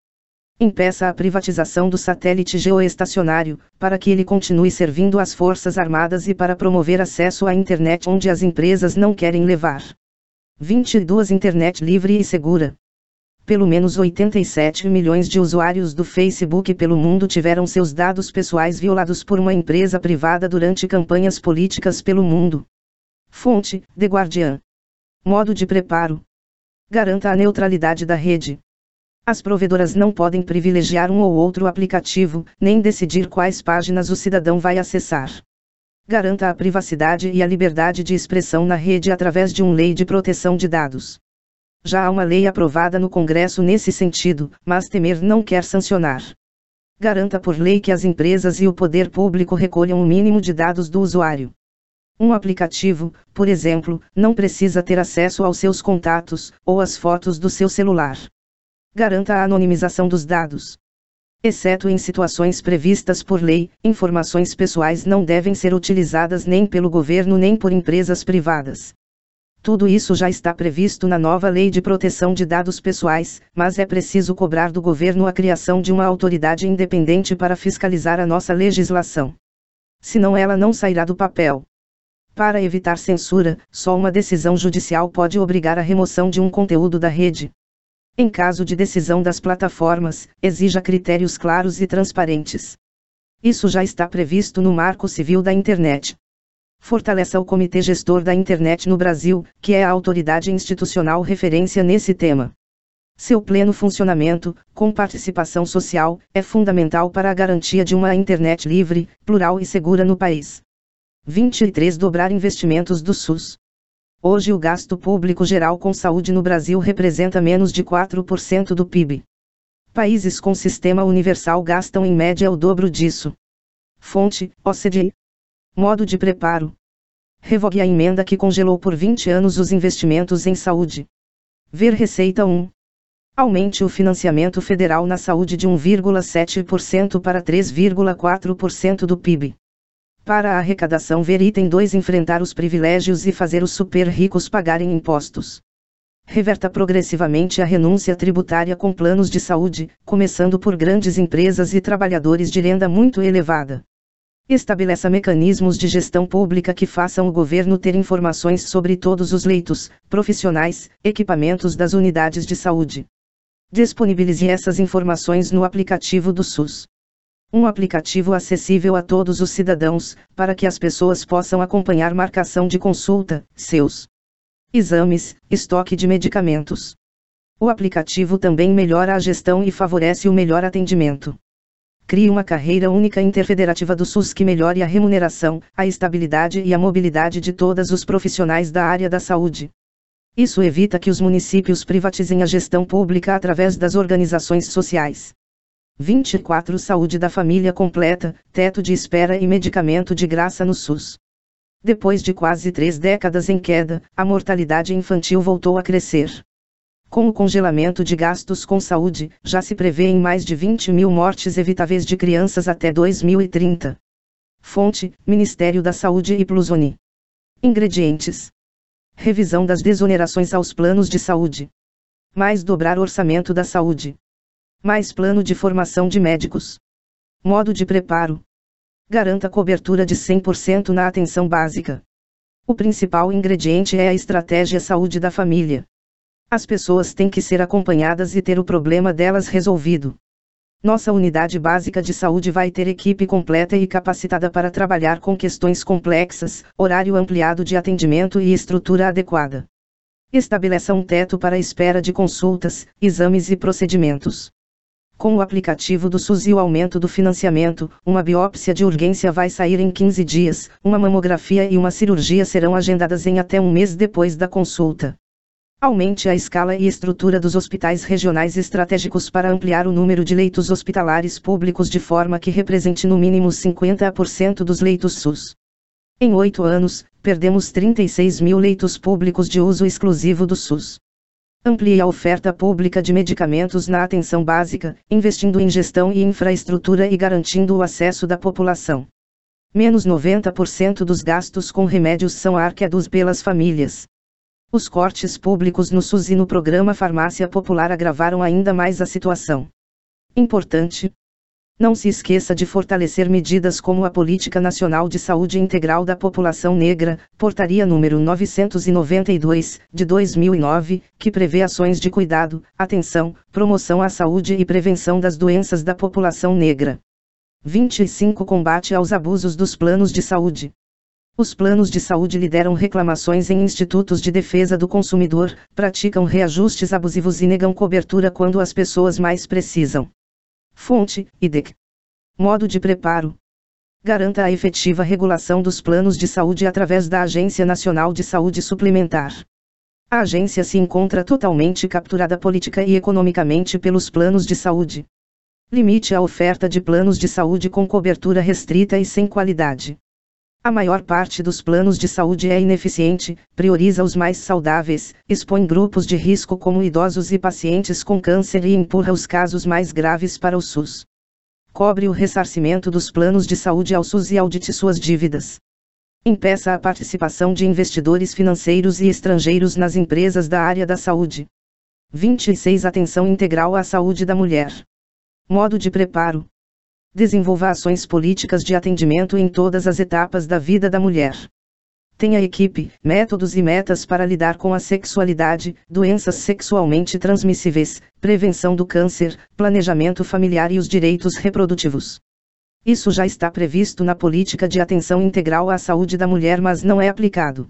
Impeça a privatização do satélite geoestacionário, para que ele continue servindo às Forças Armadas e para promover acesso à internet onde as empresas não querem levar. 22 Internet livre e segura. Pelo menos 87 milhões de usuários do Facebook pelo mundo tiveram seus dados pessoais violados por uma empresa privada durante campanhas políticas pelo mundo. Fonte: The Guardian. Modo de preparo. Garanta a neutralidade da rede. As provedoras não podem privilegiar um ou outro aplicativo, nem decidir quais páginas o cidadão vai acessar. Garanta a privacidade e a liberdade de expressão na rede através de uma lei de proteção de dados. Já há uma lei aprovada no Congresso nesse sentido, mas Temer não quer sancionar. Garanta por lei que as empresas e o poder público recolham o mínimo de dados do usuário. Um aplicativo, por exemplo, não precisa ter acesso aos seus contatos, ou às fotos do seu celular garanta a anonimização dos dados. Exceto em situações previstas por lei, informações pessoais não devem ser utilizadas nem pelo governo nem por empresas privadas. Tudo isso já está previsto na nova Lei de Proteção de Dados Pessoais, mas é preciso cobrar do governo a criação de uma autoridade independente para fiscalizar a nossa legislação. Senão ela não sairá do papel. Para evitar censura, só uma decisão judicial pode obrigar a remoção de um conteúdo da rede. Em caso de decisão das plataformas, exija critérios claros e transparentes. Isso já está previsto no Marco Civil da Internet. Fortaleça o Comitê Gestor da Internet no Brasil, que é a autoridade institucional referência nesse tema. Seu pleno funcionamento, com participação social, é fundamental para a garantia de uma internet livre, plural e segura no país. 23. Dobrar investimentos do SUS. Hoje o gasto público geral com saúde no Brasil representa menos de 4% do PIB. Países com sistema universal gastam em média o dobro disso. Fonte: OCDE. Modo de preparo. Revogue a emenda que congelou por 20 anos os investimentos em saúde. Ver Receita 1. Aumente o financiamento federal na saúde de 1,7% para 3,4% do PIB. Para a arrecadação, ver item 2 enfrentar os privilégios e fazer os super ricos pagarem impostos. Reverta progressivamente a renúncia tributária com planos de saúde, começando por grandes empresas e trabalhadores de renda muito elevada. Estabeleça mecanismos de gestão pública que façam o governo ter informações sobre todos os leitos, profissionais, equipamentos das unidades de saúde. Disponibilize essas informações no aplicativo do SUS. Um aplicativo acessível a todos os cidadãos, para que as pessoas possam acompanhar marcação de consulta, seus exames, estoque de medicamentos. O aplicativo também melhora a gestão e favorece o melhor atendimento. Crie uma carreira única interfederativa do SUS que melhore a remuneração, a estabilidade e a mobilidade de todos os profissionais da área da saúde. Isso evita que os municípios privatizem a gestão pública através das organizações sociais. 24 Saúde da família completa, teto de espera e medicamento de graça no SUS. Depois de quase três décadas em queda, a mortalidade infantil voltou a crescer. Com o congelamento de gastos com saúde, já se prevê em mais de 20 mil mortes evitáveis de crianças até 2030. Fonte: Ministério da Saúde e Plusoni. Ingredientes: Revisão das desonerações aos planos de saúde. Mais dobrar orçamento da saúde. Mais plano de formação de médicos. Modo de preparo. Garanta cobertura de 100% na atenção básica. O principal ingrediente é a estratégia saúde da família. As pessoas têm que ser acompanhadas e ter o problema delas resolvido. Nossa unidade básica de saúde vai ter equipe completa e capacitada para trabalhar com questões complexas, horário ampliado de atendimento e estrutura adequada. Estabeleça um teto para espera de consultas, exames e procedimentos. Com o aplicativo do SUS e o aumento do financiamento, uma biópsia de urgência vai sair em 15 dias, uma mamografia e uma cirurgia serão agendadas em até um mês depois da consulta. Aumente a escala e estrutura dos hospitais regionais estratégicos para ampliar o número de leitos hospitalares públicos de forma que represente no mínimo 50% dos leitos SUS. Em oito anos, perdemos 36 mil leitos públicos de uso exclusivo do SUS. Amplie a oferta pública de medicamentos na atenção básica, investindo em gestão e infraestrutura e garantindo o acesso da população. Menos 90% dos gastos com remédios são arqueados pelas famílias. Os cortes públicos no SUS e no programa Farmácia Popular agravaram ainda mais a situação. Importante. Não se esqueça de fortalecer medidas como a Política Nacional de Saúde Integral da População Negra, Portaria número 992, de 2009, que prevê ações de cuidado, atenção, promoção à saúde e prevenção das doenças da população negra. 25 Combate aos abusos dos planos de saúde. Os planos de saúde lideram reclamações em institutos de defesa do consumidor, praticam reajustes abusivos e negam cobertura quando as pessoas mais precisam. Fonte: IDEC. Modo de preparo. Garanta a efetiva regulação dos planos de saúde através da Agência Nacional de Saúde Suplementar. A agência se encontra totalmente capturada política e economicamente pelos planos de saúde. Limite a oferta de planos de saúde com cobertura restrita e sem qualidade. A maior parte dos planos de saúde é ineficiente, prioriza os mais saudáveis, expõe grupos de risco como idosos e pacientes com câncer e empurra os casos mais graves para o SUS. Cobre o ressarcimento dos planos de saúde ao SUS e audite suas dívidas. Impeça a participação de investidores financeiros e estrangeiros nas empresas da área da saúde. 26 Atenção integral à saúde da mulher. Modo de preparo desenvolva ações políticas de atendimento em todas as etapas da vida da mulher. Tenha equipe, métodos e metas para lidar com a sexualidade, doenças sexualmente transmissíveis, prevenção do câncer, planejamento familiar e os direitos reprodutivos. Isso já está previsto na política de atenção integral à saúde da mulher, mas não é aplicado.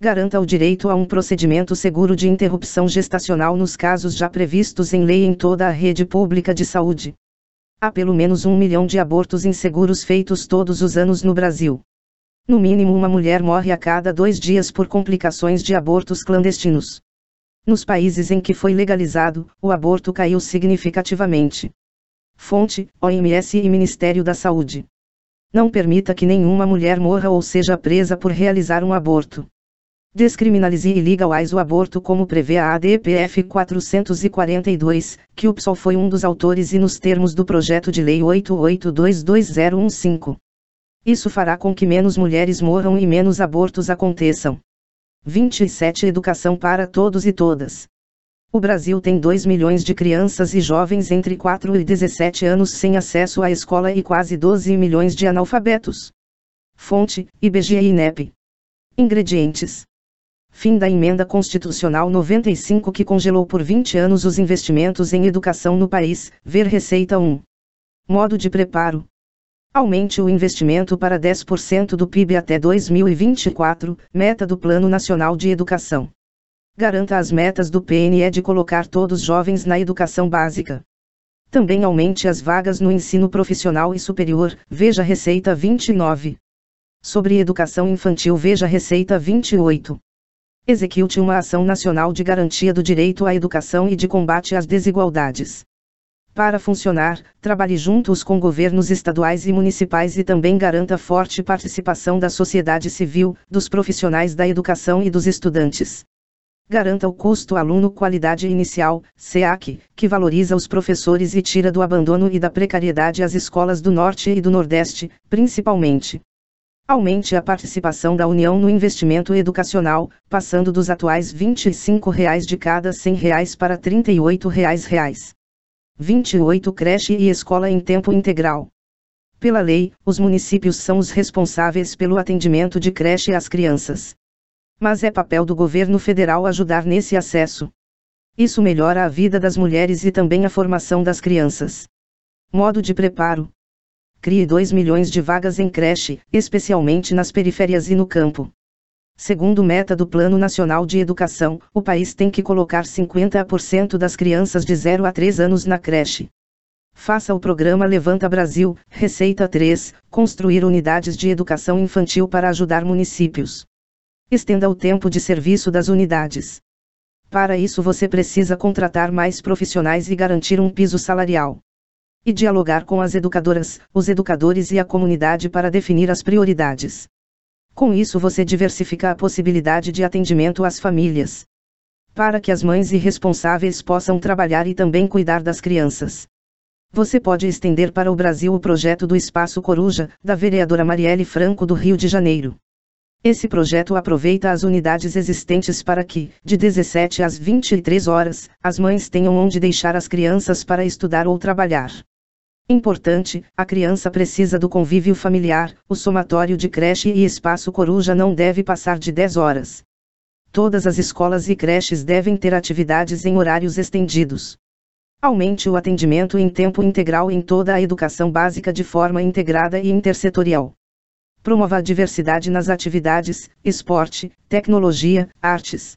Garanta o direito a um procedimento seguro de interrupção gestacional nos casos já previstos em lei em toda a rede pública de saúde. Há pelo menos um milhão de abortos inseguros feitos todos os anos no Brasil. No mínimo, uma mulher morre a cada dois dias por complicações de abortos clandestinos. Nos países em que foi legalizado, o aborto caiu significativamente. Fonte: OMS e Ministério da Saúde. Não permita que nenhuma mulher morra ou seja presa por realizar um aborto. Descriminalize e legalize o aborto como prevê a ADPF 442, que o PSOL foi um dos autores e nos termos do projeto de lei 88222015. Isso fará com que menos mulheres morram e menos abortos aconteçam. 27 Educação para todos e todas. O Brasil tem 2 milhões de crianças e jovens entre 4 e 17 anos sem acesso à escola e quase 12 milhões de analfabetos. Fonte: IBGE e INEP. Ingredientes: Fim da Emenda Constitucional 95 que congelou por 20 anos os investimentos em educação no país. Ver Receita 1. Modo de preparo: Aumente o investimento para 10% do PIB até 2024, meta do Plano Nacional de Educação. Garanta as metas do PNE de colocar todos os jovens na educação básica. Também aumente as vagas no ensino profissional e superior, veja Receita 29. Sobre educação infantil, veja Receita 28. Execute uma ação nacional de garantia do direito à educação e de combate às desigualdades. Para funcionar, trabalhe juntos com governos estaduais e municipais e também garanta forte participação da sociedade civil, dos profissionais da educação e dos estudantes. Garanta o custo aluno qualidade inicial, SEAC, que valoriza os professores e tira do abandono e da precariedade as escolas do Norte e do Nordeste, principalmente. Aumente a participação da União no investimento educacional, passando dos atuais 25 reais de cada 100 reais para 38 reais. reais. 28 Creche e escola em tempo integral. Pela lei, os municípios são os responsáveis pelo atendimento de creche às crianças. Mas é papel do governo federal ajudar nesse acesso. Isso melhora a vida das mulheres e também a formação das crianças. Modo de preparo: Crie 2 milhões de vagas em creche, especialmente nas periférias e no campo. Segundo meta do Plano Nacional de Educação, o país tem que colocar 50% das crianças de 0 a 3 anos na creche. Faça o programa Levanta Brasil, Receita 3, construir unidades de educação infantil para ajudar municípios. Estenda o tempo de serviço das unidades. Para isso você precisa contratar mais profissionais e garantir um piso salarial. E dialogar com as educadoras, os educadores e a comunidade para definir as prioridades. Com isso você diversifica a possibilidade de atendimento às famílias. Para que as mães e responsáveis possam trabalhar e também cuidar das crianças. Você pode estender para o Brasil o projeto do Espaço Coruja, da vereadora Marielle Franco do Rio de Janeiro. Esse projeto aproveita as unidades existentes para que, de 17 às 23 horas, as mães tenham onde deixar as crianças para estudar ou trabalhar. Importante, a criança precisa do convívio familiar, o somatório de creche e espaço coruja não deve passar de 10 horas. Todas as escolas e creches devem ter atividades em horários estendidos. Aumente o atendimento em tempo integral em toda a educação básica de forma integrada e intersetorial. Promova a diversidade nas atividades, esporte, tecnologia, artes.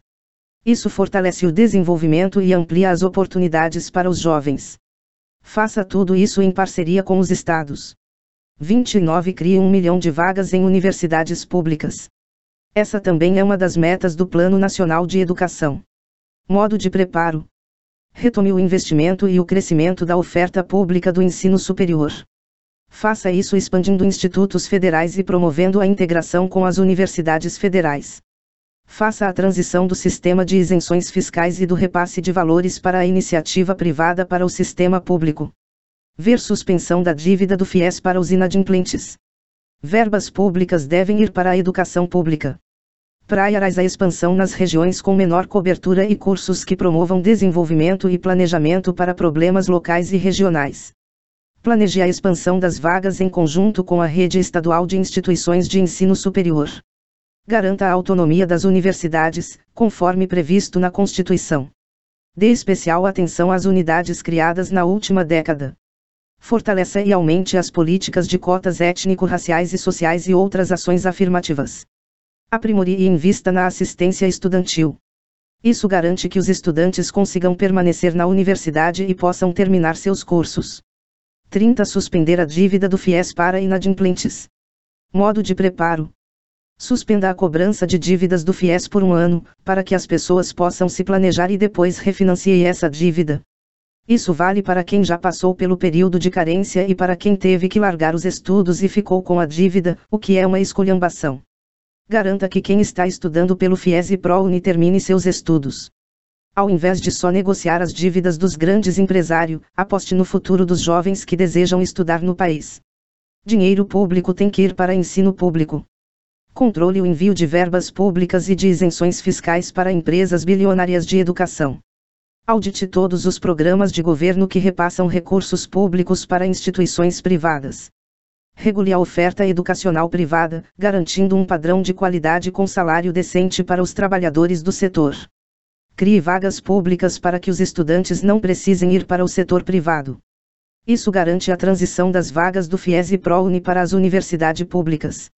Isso fortalece o desenvolvimento e amplia as oportunidades para os jovens. Faça tudo isso em parceria com os estados. 29 Crie um milhão de vagas em universidades públicas. Essa também é uma das metas do Plano Nacional de Educação. Modo de preparo: Retome o investimento e o crescimento da oferta pública do ensino superior. Faça isso expandindo institutos federais e promovendo a integração com as universidades federais. Faça a transição do sistema de isenções fiscais e do repasse de valores para a iniciativa privada para o sistema público. Ver suspensão da dívida do FIES para os inadimplentes. Verbas públicas devem ir para a educação pública. Praiarás a expansão nas regiões com menor cobertura e cursos que promovam desenvolvimento e planejamento para problemas locais e regionais. Planeje a expansão das vagas em conjunto com a rede estadual de instituições de ensino superior. Garanta a autonomia das universidades, conforme previsto na Constituição. Dê especial atenção às unidades criadas na última década. Fortaleça e aumente as políticas de cotas étnico-raciais e sociais e outras ações afirmativas. Aprimore e invista na assistência estudantil. Isso garante que os estudantes consigam permanecer na universidade e possam terminar seus cursos. 30. Suspender a dívida do FIES para inadimplentes. Modo de preparo. Suspenda a cobrança de dívidas do FIES por um ano, para que as pessoas possam se planejar e depois refinanciem essa dívida. Isso vale para quem já passou pelo período de carência e para quem teve que largar os estudos e ficou com a dívida, o que é uma esculhambação. Garanta que quem está estudando pelo FIES e ProUni termine seus estudos. Ao invés de só negociar as dívidas dos grandes empresários, aposte no futuro dos jovens que desejam estudar no país. Dinheiro público tem que ir para ensino público. Controle o envio de verbas públicas e de isenções fiscais para empresas bilionárias de educação. Audite todos os programas de governo que repassam recursos públicos para instituições privadas. Regule a oferta educacional privada, garantindo um padrão de qualidade com salário decente para os trabalhadores do setor. Crie vagas públicas para que os estudantes não precisem ir para o setor privado. Isso garante a transição das vagas do FIES e ProUni para as universidades públicas.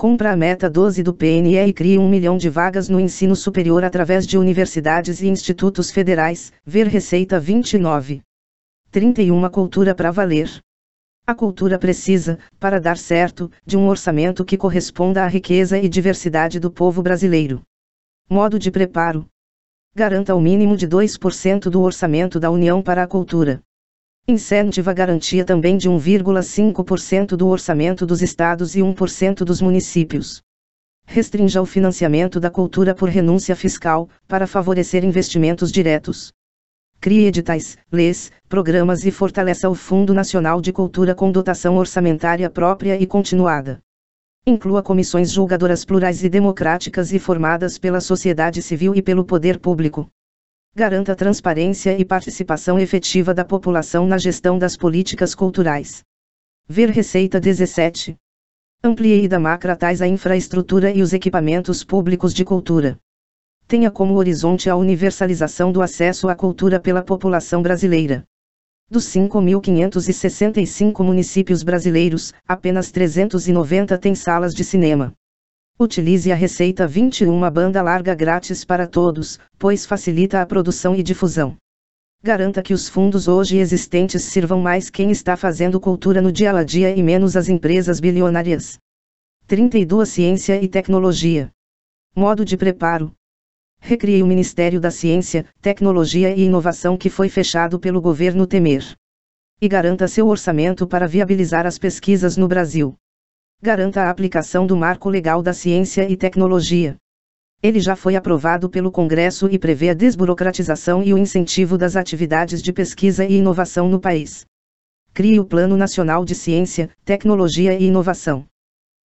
Cumpra a meta 12 do PNE e crie um milhão de vagas no ensino superior através de universidades e institutos federais, ver Receita 29. 31 Cultura para valer. A cultura precisa, para dar certo, de um orçamento que corresponda à riqueza e diversidade do povo brasileiro. Modo de preparo. Garanta o mínimo de 2% do orçamento da União para a cultura. Incentiva a garantia também de 1,5% do orçamento dos estados e 1% dos municípios. Restrinja o financiamento da cultura por renúncia fiscal, para favorecer investimentos diretos. Crie editais, leis, programas e fortaleça o Fundo Nacional de Cultura com dotação orçamentária própria e continuada. Inclua comissões julgadoras plurais e democráticas e formadas pela sociedade civil e pelo poder público garanta transparência e participação efetiva da população na gestão das políticas culturais. Ver Receita 17. Amplie e democratize a infraestrutura e os equipamentos públicos de cultura. Tenha como horizonte a universalização do acesso à cultura pela população brasileira. Dos 5.565 municípios brasileiros, apenas 390 têm salas de cinema. Utilize a receita 21 banda larga grátis para todos, pois facilita a produção e difusão. Garanta que os fundos hoje existentes sirvam mais quem está fazendo cultura no dia a dia e menos as empresas bilionárias. 32 Ciência e Tecnologia. Modo de preparo. Recrie o Ministério da Ciência, Tecnologia e Inovação que foi fechado pelo governo Temer. E garanta seu orçamento para viabilizar as pesquisas no Brasil garanta a aplicação do Marco Legal da Ciência e Tecnologia. Ele já foi aprovado pelo Congresso e prevê a desburocratização e o incentivo das atividades de pesquisa e inovação no país. Crie o Plano Nacional de Ciência, Tecnologia e Inovação.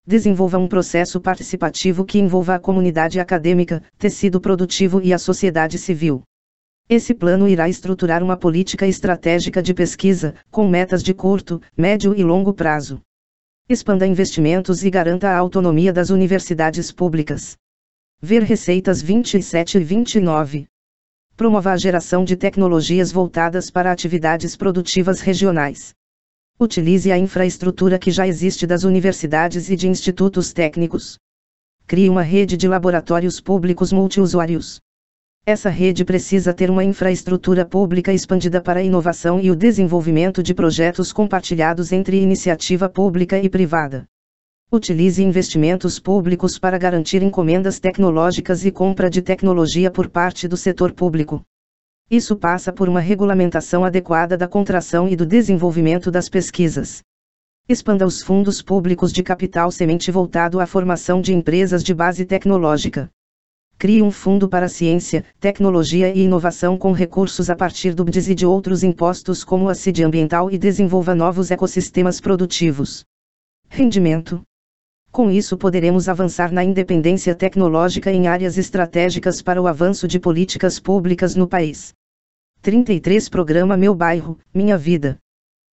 Desenvolva um processo participativo que envolva a comunidade acadêmica, tecido produtivo e a sociedade civil. Esse plano irá estruturar uma política estratégica de pesquisa, com metas de curto, médio e longo prazo. Expanda investimentos e garanta a autonomia das universidades públicas. Ver Receitas 27 e 29. Promova a geração de tecnologias voltadas para atividades produtivas regionais. Utilize a infraestrutura que já existe das universidades e de institutos técnicos. Crie uma rede de laboratórios públicos multiusuários. Essa rede precisa ter uma infraestrutura pública expandida para a inovação e o desenvolvimento de projetos compartilhados entre iniciativa pública e privada. Utilize investimentos públicos para garantir encomendas tecnológicas e compra de tecnologia por parte do setor público. Isso passa por uma regulamentação adequada da contração e do desenvolvimento das pesquisas. Expanda os fundos públicos de capital semente voltado à formação de empresas de base tecnológica. Crie um fundo para ciência, tecnologia e inovação com recursos a partir do BDIS e de outros impostos como a CID ambiental e desenvolva novos ecossistemas produtivos. Rendimento. Com isso poderemos avançar na independência tecnológica em áreas estratégicas para o avanço de políticas públicas no país. 33 Programa Meu Bairro, Minha Vida.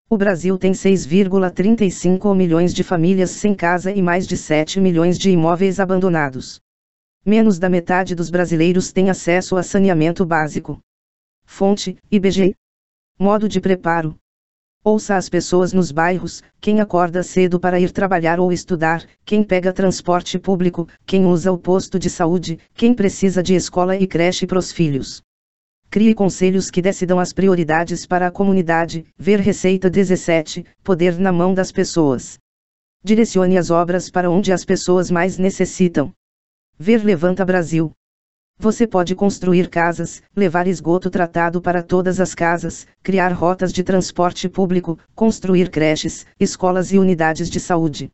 O Brasil tem 6,35 milhões de famílias sem casa e mais de 7 milhões de imóveis abandonados. Menos da metade dos brasileiros tem acesso a saneamento básico. Fonte: IBGE. Modo de preparo. Ouça as pessoas nos bairros, quem acorda cedo para ir trabalhar ou estudar, quem pega transporte público, quem usa o posto de saúde, quem precisa de escola e creche para os filhos. Crie conselhos que decidam as prioridades para a comunidade. Ver Receita 17 Poder na mão das pessoas. Direcione as obras para onde as pessoas mais necessitam. Ver Levanta Brasil. Você pode construir casas, levar esgoto tratado para todas as casas, criar rotas de transporte público, construir creches, escolas e unidades de saúde.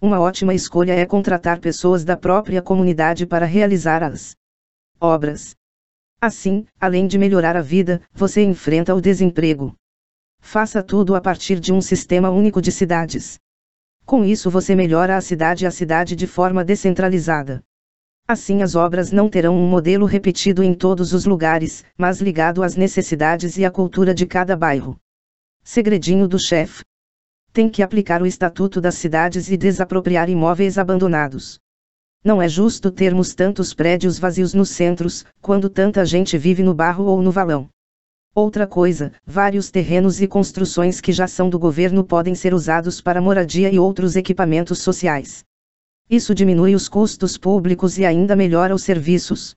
Uma ótima escolha é contratar pessoas da própria comunidade para realizar as obras. Assim, além de melhorar a vida, você enfrenta o desemprego. Faça tudo a partir de um sistema único de cidades. Com isso você melhora a cidade a cidade de forma descentralizada. Assim as obras não terão um modelo repetido em todos os lugares, mas ligado às necessidades e à cultura de cada bairro. Segredinho do chefe. Tem que aplicar o Estatuto das Cidades e desapropriar imóveis abandonados. Não é justo termos tantos prédios vazios nos centros, quando tanta gente vive no barro ou no valão. Outra coisa, vários terrenos e construções que já são do governo podem ser usados para moradia e outros equipamentos sociais. Isso diminui os custos públicos e ainda melhora os serviços.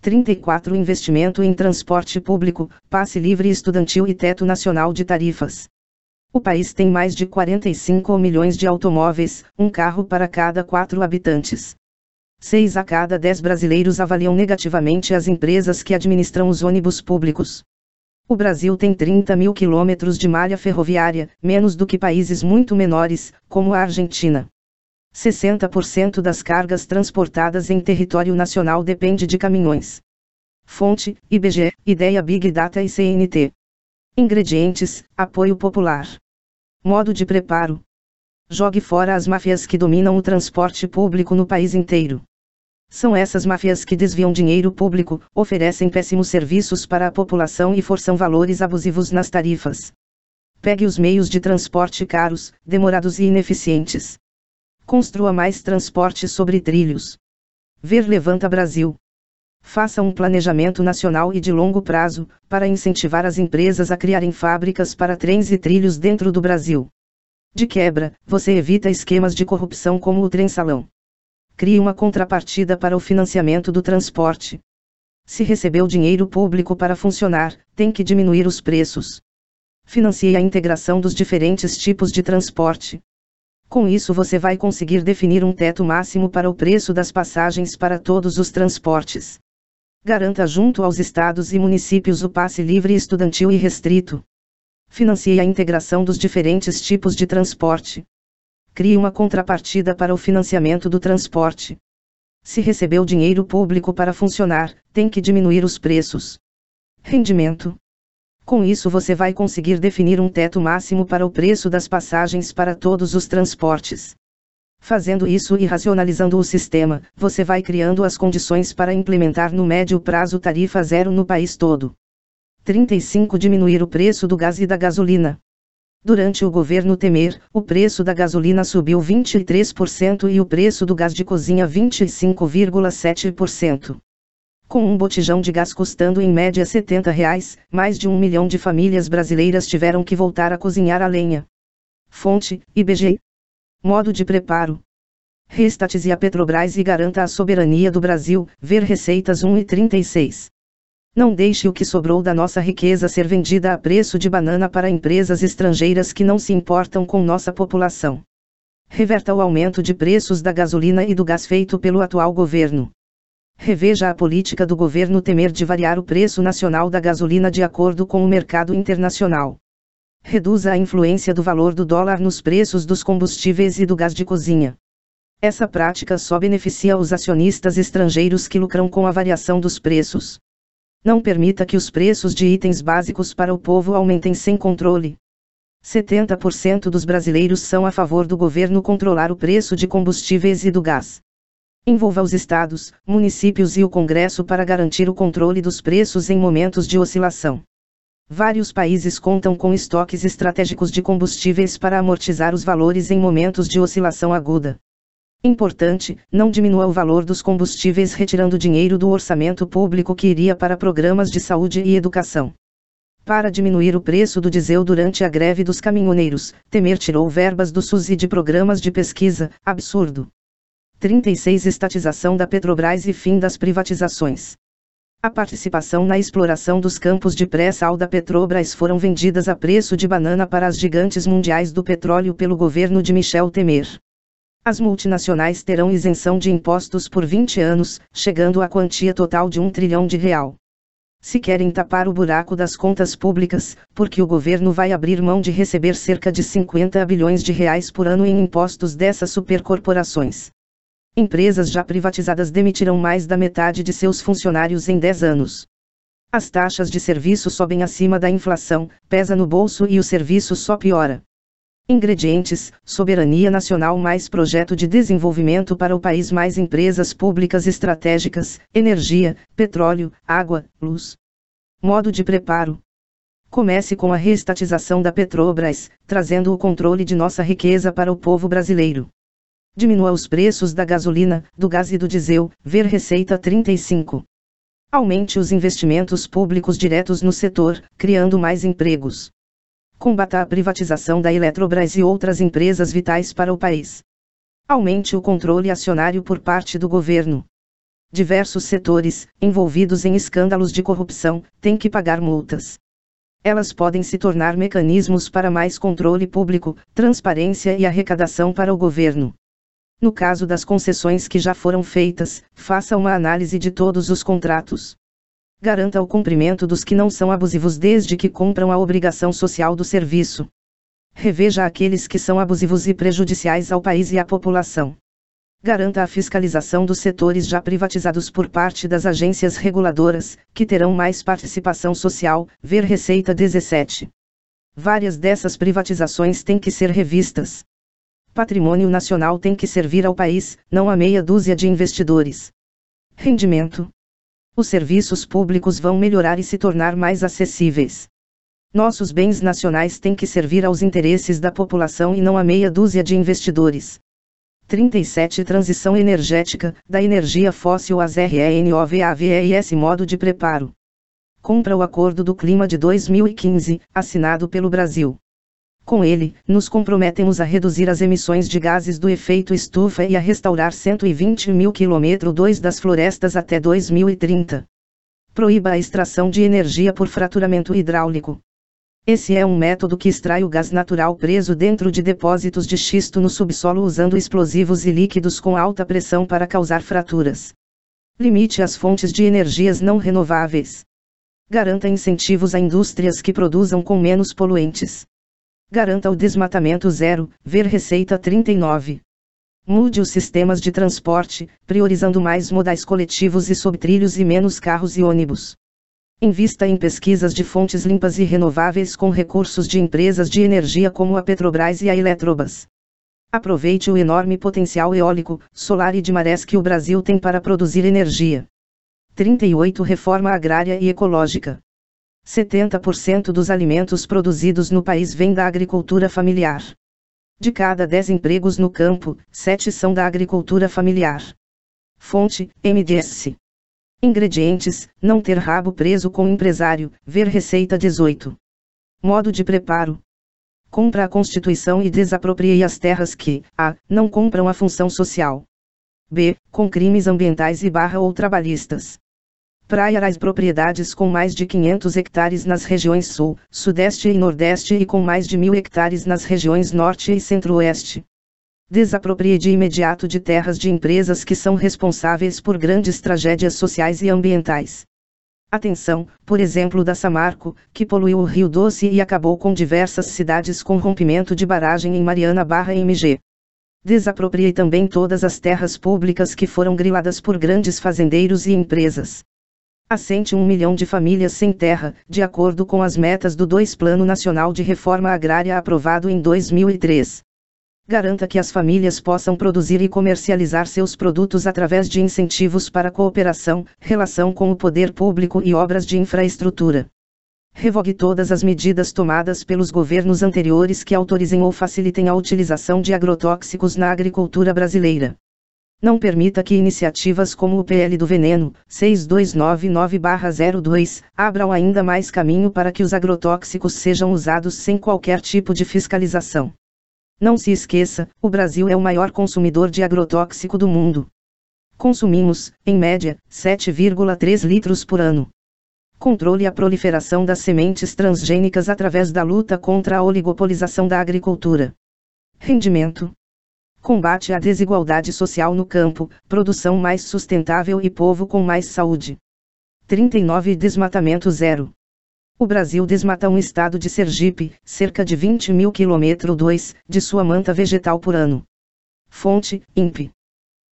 34 Investimento em transporte público, passe livre estudantil e teto nacional de tarifas. O país tem mais de 45 milhões de automóveis, um carro para cada quatro habitantes. Seis a cada dez brasileiros avaliam negativamente as empresas que administram os ônibus públicos. O Brasil tem 30 mil quilômetros de malha ferroviária, menos do que países muito menores, como a Argentina. 60% das cargas transportadas em território nacional depende de caminhões. Fonte: IBGE, Ideia Big Data e CNT. Ingredientes: apoio popular. Modo de preparo: jogue fora as máfias que dominam o transporte público no país inteiro. São essas máfias que desviam dinheiro público, oferecem péssimos serviços para a população e forçam valores abusivos nas tarifas. Pegue os meios de transporte caros, demorados e ineficientes. Construa mais transporte sobre trilhos. Ver Levanta Brasil. Faça um planejamento nacional e de longo prazo, para incentivar as empresas a criarem fábricas para trens e trilhos dentro do Brasil. De quebra, você evita esquemas de corrupção como o trem-salão. Crie uma contrapartida para o financiamento do transporte. Se recebeu dinheiro público para funcionar, tem que diminuir os preços. Financie a integração dos diferentes tipos de transporte. Com isso você vai conseguir definir um teto máximo para o preço das passagens para todos os transportes. Garanta junto aos estados e municípios o passe livre estudantil e restrito. Financie a integração dos diferentes tipos de transporte. Crie uma contrapartida para o financiamento do transporte. Se recebeu dinheiro público para funcionar, tem que diminuir os preços. Rendimento. Com isso você vai conseguir definir um teto máximo para o preço das passagens para todos os transportes. Fazendo isso e racionalizando o sistema, você vai criando as condições para implementar no médio prazo tarifa zero no país todo. 35 Diminuir o preço do gás e da gasolina. Durante o governo Temer, o preço da gasolina subiu 23% e o preço do gás de cozinha 25,7%. Com um botijão de gás custando em média 70 reais, mais de um milhão de famílias brasileiras tiveram que voltar a cozinhar a lenha. Fonte: IBGE. Modo de preparo. Restatize a Petrobras e garanta a soberania do Brasil. Ver Receitas 1 e 36. Não deixe o que sobrou da nossa riqueza ser vendida a preço de banana para empresas estrangeiras que não se importam com nossa população. Reverta o aumento de preços da gasolina e do gás feito pelo atual governo. Reveja a política do governo Temer de variar o preço nacional da gasolina de acordo com o mercado internacional. Reduza a influência do valor do dólar nos preços dos combustíveis e do gás de cozinha. Essa prática só beneficia os acionistas estrangeiros que lucram com a variação dos preços. Não permita que os preços de itens básicos para o povo aumentem sem controle. 70% dos brasileiros são a favor do governo controlar o preço de combustíveis e do gás. Envolva os estados, municípios e o Congresso para garantir o controle dos preços em momentos de oscilação. Vários países contam com estoques estratégicos de combustíveis para amortizar os valores em momentos de oscilação aguda. Importante, não diminua o valor dos combustíveis retirando dinheiro do orçamento público que iria para programas de saúde e educação. Para diminuir o preço do diesel durante a greve dos caminhoneiros, Temer tirou verbas do SUS e de programas de pesquisa, absurdo. 36 Estatização da Petrobras e fim das privatizações. A participação na exploração dos campos de pré-sal da Petrobras foram vendidas a preço de banana para as gigantes mundiais do petróleo pelo governo de Michel Temer. As multinacionais terão isenção de impostos por 20 anos, chegando à quantia total de um trilhão de real se querem tapar o buraco das contas públicas, porque o governo vai abrir mão de receber cerca de 50 bilhões de reais por ano em impostos dessas supercorporações. Empresas já privatizadas demitirão mais da metade de seus funcionários em 10 anos. As taxas de serviço sobem acima da inflação, pesa no bolso e o serviço só piora. Ingredientes: soberania nacional mais projeto de desenvolvimento para o país mais empresas públicas estratégicas, energia, petróleo, água, luz. Modo de preparo. Comece com a reestatização da Petrobras, trazendo o controle de nossa riqueza para o povo brasileiro. Diminua os preços da gasolina, do gás e do diesel, ver Receita 35. Aumente os investimentos públicos diretos no setor, criando mais empregos combata a privatização da Eletrobras e outras empresas vitais para o país. Aumente o controle acionário por parte do governo. Diversos setores, envolvidos em escândalos de corrupção, têm que pagar multas. Elas podem se tornar mecanismos para mais controle público, transparência e arrecadação para o governo. No caso das concessões que já foram feitas, faça uma análise de todos os contratos garanta o cumprimento dos que não são abusivos desde que cumpram a obrigação social do serviço. Reveja aqueles que são abusivos e prejudiciais ao país e à população. Garanta a fiscalização dos setores já privatizados por parte das agências reguladoras, que terão mais participação social, ver Receita 17. Várias dessas privatizações têm que ser revistas. Patrimônio nacional tem que servir ao país, não a meia dúzia de investidores. Rendimento os serviços públicos vão melhorar e se tornar mais acessíveis. Nossos bens nacionais têm que servir aos interesses da população e não a meia dúzia de investidores. 37 Transição energética, da energia fóssil às RENOVAVES Modo de preparo. Compra o Acordo do Clima de 2015, assinado pelo Brasil. Com ele, nos comprometemos a reduzir as emissões de gases do efeito estufa e a restaurar 120 mil km2 das florestas até 2030. Proíba a extração de energia por fraturamento hidráulico. Esse é um método que extrai o gás natural preso dentro de depósitos de xisto no subsolo usando explosivos e líquidos com alta pressão para causar fraturas. Limite as fontes de energias não renováveis. Garanta incentivos a indústrias que produzam com menos poluentes. Garanta o desmatamento zero, ver Receita 39. Mude os sistemas de transporte, priorizando mais modais coletivos e subtrilhos e menos carros e ônibus. Invista em pesquisas de fontes limpas e renováveis com recursos de empresas de energia como a Petrobras e a Eletrobras. Aproveite o enorme potencial eólico, solar e de marés que o Brasil tem para produzir energia. 38 Reforma agrária e ecológica. 70% dos alimentos produzidos no país vêm da agricultura familiar. De cada 10 empregos no campo, 7 são da agricultura familiar. Fonte: MDS. Ingredientes: não ter rabo preso com empresário, ver Receita 18. Modo de preparo: compra a Constituição e desaproprie as terras que, a, não compram a função social. b, com crimes ambientais e barra ou trabalhistas. Praia as propriedades com mais de 500 hectares nas regiões Sul, Sudeste e Nordeste e com mais de mil hectares nas regiões Norte e Centro-Oeste. Desaproprie de imediato de terras de empresas que são responsáveis por grandes tragédias sociais e ambientais. Atenção, por exemplo da Samarco, que poluiu o Rio Doce e acabou com diversas cidades com rompimento de barragem em Mariana Barra MG. Desaproprie também todas as terras públicas que foram griladas por grandes fazendeiros e empresas assente um milhão de famílias sem terra, de acordo com as metas do 2 Plano Nacional de Reforma Agrária aprovado em 2003. Garanta que as famílias possam produzir e comercializar seus produtos através de incentivos para cooperação, relação com o poder público e obras de infraestrutura. Revogue todas as medidas tomadas pelos governos anteriores que autorizem ou facilitem a utilização de agrotóxicos na agricultura brasileira. Não permita que iniciativas como o PL do Veneno, 6299-02, abram ainda mais caminho para que os agrotóxicos sejam usados sem qualquer tipo de fiscalização. Não se esqueça, o Brasil é o maior consumidor de agrotóxico do mundo. Consumimos, em média, 7,3 litros por ano. Controle a proliferação das sementes transgênicas através da luta contra a oligopolização da agricultura. Rendimento combate à desigualdade social no campo, produção mais sustentável e povo com mais saúde. 39 Desmatamento zero. O Brasil desmata um estado de Sergipe, cerca de 20 mil km 2, de sua manta vegetal por ano. Fonte, INPE.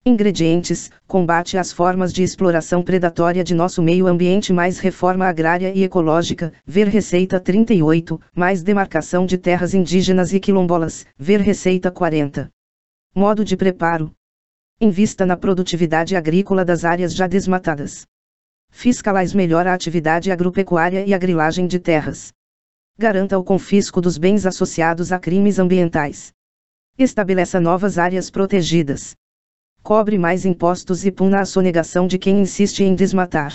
Ingredientes: combate às formas de exploração predatória de nosso meio ambiente, mais reforma agrária e ecológica. Ver Receita 38, mais demarcação de terras indígenas e quilombolas. Ver Receita 40. Modo de preparo. Invista na produtividade agrícola das áreas já desmatadas. Fiscalize melhor a atividade agropecuária e a grilagem de terras. Garanta o confisco dos bens associados a crimes ambientais. Estabeleça novas áreas protegidas. Cobre mais impostos e puna a sonegação de quem insiste em desmatar.